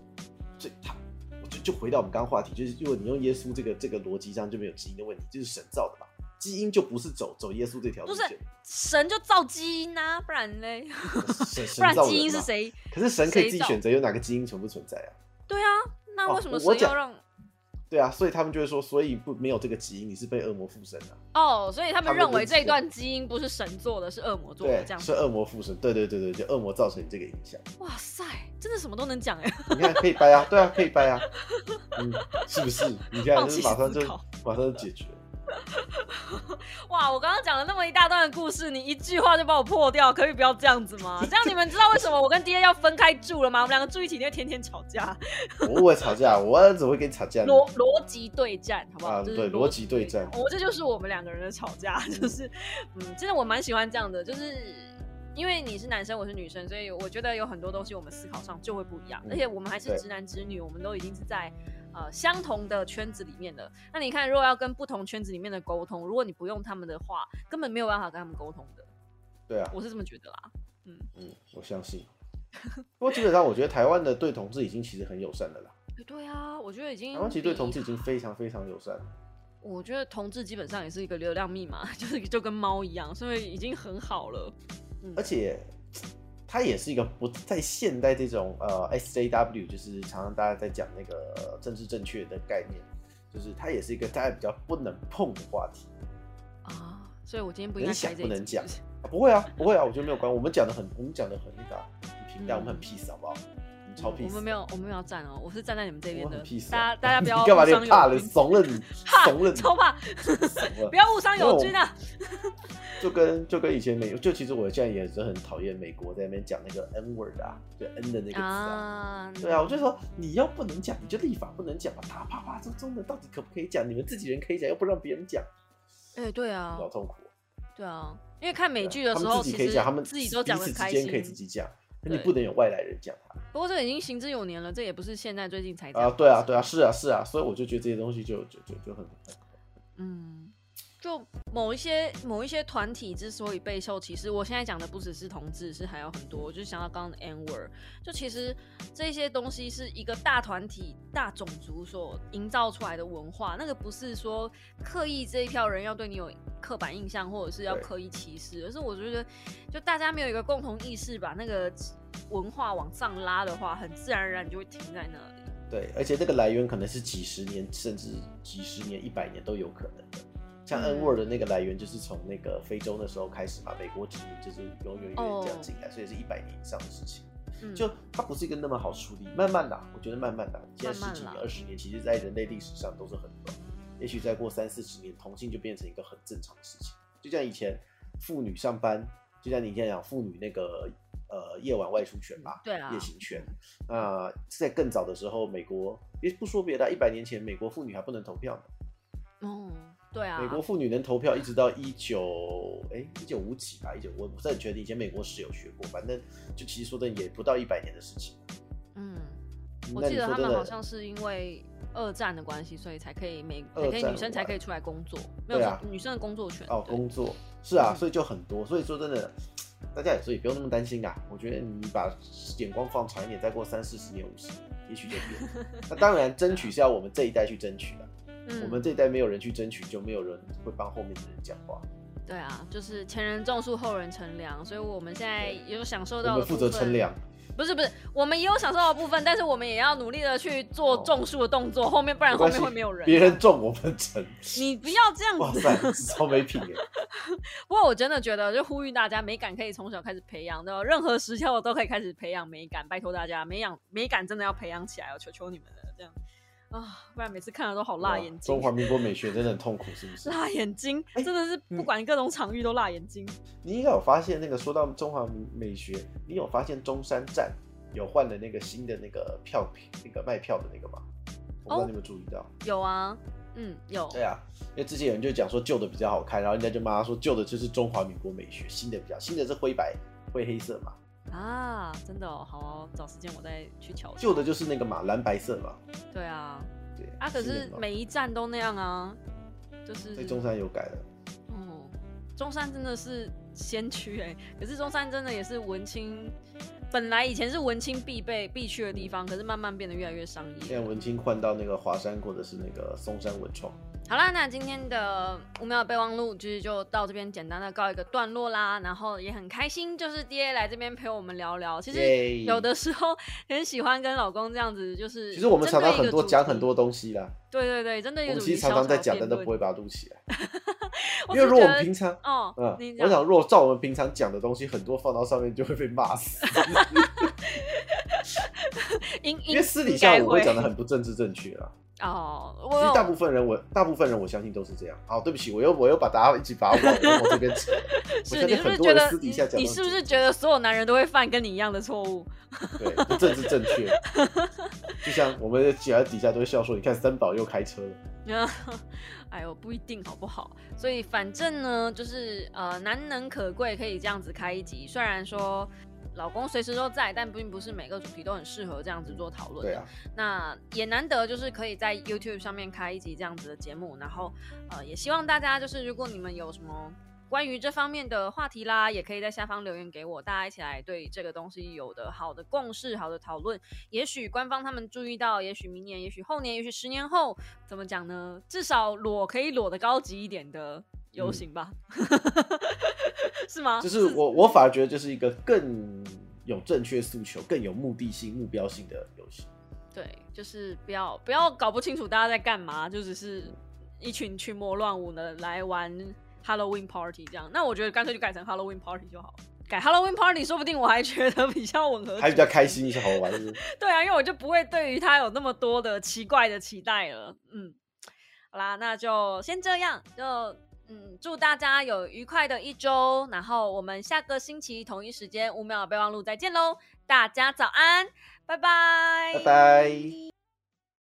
所以他，我就就回到我们刚刚话题，就是如果你用耶稣这个这个逻辑上就没有基因的问题，就是神造的嘛，基因就不是走走耶稣这条路不是线，神就造基因啊，不然嘞，神 不然神造基因？是谁？可是神可以自己选择有哪个基因存不存在啊？对啊，那为什么神要让？对啊，所以他们就会说，所以不没有这个基因，你是被恶魔附身的、哦，所以他们认为这段基因不是神做的，是恶魔做的，对这，样是恶魔附身，对对对对，就恶魔造成你这个影响。哇塞，真的什么都能讲哎！你看可以掰啊，对啊，可以掰啊，嗯，是不是？你看就是 放弃马上就马上就解决了。哇，我刚刚讲了那么一大段的故事，你一句话就把我破掉，可以不要这样子吗？这样你们知道为什么我跟 A 要分开住了吗？我们两个住一起，你会天天吵架，我不会吵架，我怎么会跟你吵架呢？逻逻辑对战，好不好？对，逻辑对战。我这就是我们两个人的吵架，就是，嗯，真的我蛮喜欢这样的，就是因为你是男生，我是女生，所以我觉得有很多东西我们思考上就会不一样，嗯而且我们还是直男直女，我们都已经是在呃相同的圈子里面的。那你看，如果要跟不同圈子里面的沟通，如果你不用他们的话，根本没有办法跟他们沟通的，对啊，我是这么觉得啦。嗯，嗯，我相信。不过基本上，我觉得台湾的对同志已经其实很友善的啦。哎对啊，我觉得已经台湾其实对同志已经非常非常友善了。我觉得同志基本上也是一个流量密码，就是就跟猫一样，所以已经很好了。嗯而且它也是一个不在现代这种呃 SJW，就是常常大家在讲那个政治正确的概念，就是它也是一个大家比较不能碰的话题。啊，所以我今天不应该能想开这一集不能讲啊不会啊，不会啊，我觉得没有关。我们讲的很，我们讲的很那个啊、很平淡，嗯我们很 peace 好不好？我们超不是 peace。我们没有，我们没有要站哦，我是站在你们这边的。大家大家 不要你干嘛怕了？怂了你，怕怂了你，超怕，不。要误伤友军啊！就跟就跟以前美，就其实我现在也是很讨厌美国在那边讲那个 N word 啊，就 N 的那个字啊。啊，对啊，我就说你要不能讲，你就立法不能讲嘛，啪啪啪，这中的到底可不可以讲？你们自己人可以讲，又不让别人讲，哎，对啊老，痛苦。对啊，因为看美剧的时候，其实自己可以讲，他们自己都讲彼的开心可以。自己讲，可你对。不能有外来人讲他。不过这个已经行之有年了，这也不是现在最近才这啊，对啊，对啊，是啊，是啊，所以我就觉得这些东西就就就就很。嗯，就某一些某一些团体之所以备受歧视，我现在讲的不只是同志，是还有很多，我就想到刚刚的 N word，就其实这些东西是一个大团体、大种族所营造出来的文化，那个不是说刻意这一票人要对你有刻板印象，或者是要刻意歧视，而是我觉得就大家没有一个共同意识，把那个文化往上拉的话，很自然而然就会停在那里。对，而且这个来源可能是几十年，甚至几十年、一百年都有可能的。像嗯 N word 的那个来源，就是从那个非洲那时候开始嘛，美国殖民就是永远永远这样进来，所以是一百年以上的事情。嗯，就它不是一个那么好处理，慢慢的，我觉得慢慢的。现在十几年、二十年，其实在人类历史上都是很短。也许再过三四十年，同性就变成一个很正常的事情。就像以前妇女上班，就像你现在讲妇女那个呃夜晚外出权吧，对啊夜行权。那在更早的时候，美国也不说别的，一百年前美国妇女还不能投票呢。哦，对啊，美国妇女能投票一直到一九哎一九五几吧，一九我不是很确定，以前美国史有学过，反正就其实说的也不到一百年的事情。嗯，我那记得他们好像是因为二战的关系，所以才可以美二才可以战女生才可以出来工作，没有女生的工作权哦，工作是啊，嗯所以就很多，所以说真的，大家也所以不用那么担心啊。我觉得你把眼光放长一点，再过三四十年、五十年，也许就变。那当然，争取是要我们这一代去争取的。嗯我们这一代没有人去争取，就没有人会帮后面的人讲话。对啊，就是前人种树，后人乘凉，所以我们现在也有享受到的我们负责乘凉，不是不是，我们也有享受到的部分，但是我们也要努力的去做种树的动作，后面不然后面会没有人。别人种我们乘。你不要这样子。哇塞，超没品哎！不过我真的觉得，就呼吁大家，美感可以从小开始培养的，任何时候都可以开始培养美感。拜托大家，美养美感真的要培养起来哦，求求你们了，这样啊，不然每次看了都好辣眼睛中。华民国美学真的很痛苦，是不是？辣眼睛，哎真的是不管各种场域都辣眼睛。你应该有发现那个说到中华美学，你有发现中山站有换了那个新的那个票那个卖票的那个吗？我不知道哦你有没有注意到。有啊，嗯，有。对啊，因为之前有人就讲说旧的比较好看，然后人家就骂他说旧的就是中华民国美学，新的比较新的是灰白灰黑色嘛，啊，真的哦，好哦找时间我再去瞧瞧。旧的就是那个嘛蓝白色嘛。对啊，对啊，可是每一站都那样啊，就是所以中山有改了。嗯，中山真的是先驱哎、可是中山真的也是文青，本来以前是文青必备必去的地方，可是慢慢变得越来越商业。现在文青换到那个华山或者是那个松山文创。好啦，那今天的五秒的备忘录就是就到这边简单的告一个段落啦，然后也很开心，就是 D A 来这边陪我们聊聊。其实有的时候很喜欢跟老公这样子，就是其实我们常常很多讲很多，东西啦，对对对，真的有其实常常在讲，但都不会把它录起来。因为如果我们平常，哦，嗯你，我想如果照我们平常讲的东西，很多放到上面就会被骂死。因因为私底下我会讲的很不政治正确啦。哦，其实我大部分人我大部分人我相信都是这样。好，对不起，我又我又把大家一起把我往这边扯。我是你是不是觉得人私底下讲你是不是觉得所有男人都会犯跟你一样的错误？对不政治正确？就像我们喜欢底下都会笑说，你看三宝又开车了。哎呦，不一定好不好？所以反正呢，就是呃，难能可贵，可以这样子开一集。虽然说老公随时都在，但并不是每个主题都很适合这样子做讨论。对啊，那也难得就是可以在 YouTube 上面开一集这样子的节目，然后呃，也希望大家就是如果你们有什么关于这方面的话题啦，也可以在下方留言给我，大家一起来对这个东西有的好的共识、好的讨论。也许官方他们注意到，也许明年，也许后年，也许十年后，怎么讲呢？至少裸可以裸的高级一点的游行吧，是吗？就是我我反而觉得就是一个更有正确诉求、更有目的性、目标性的游戏。对，就是不要不要搞不清楚大家在干嘛，就只是一群群魔乱舞的来玩 Halloween party 这样。那我觉得干脆就改成 Halloween party 就好了。改 Halloween party，说不定我还觉得比较吻合，还比较开。心一些，好玩。是不是 对啊，因为我就不会对于它有那么多的奇怪的期待了。嗯，好啦，那就先这样，就嗯，祝大家有愉快的一周，然后我们下个星期同一时间五秒备忘录再见喽，大家早安，拜拜，拜拜。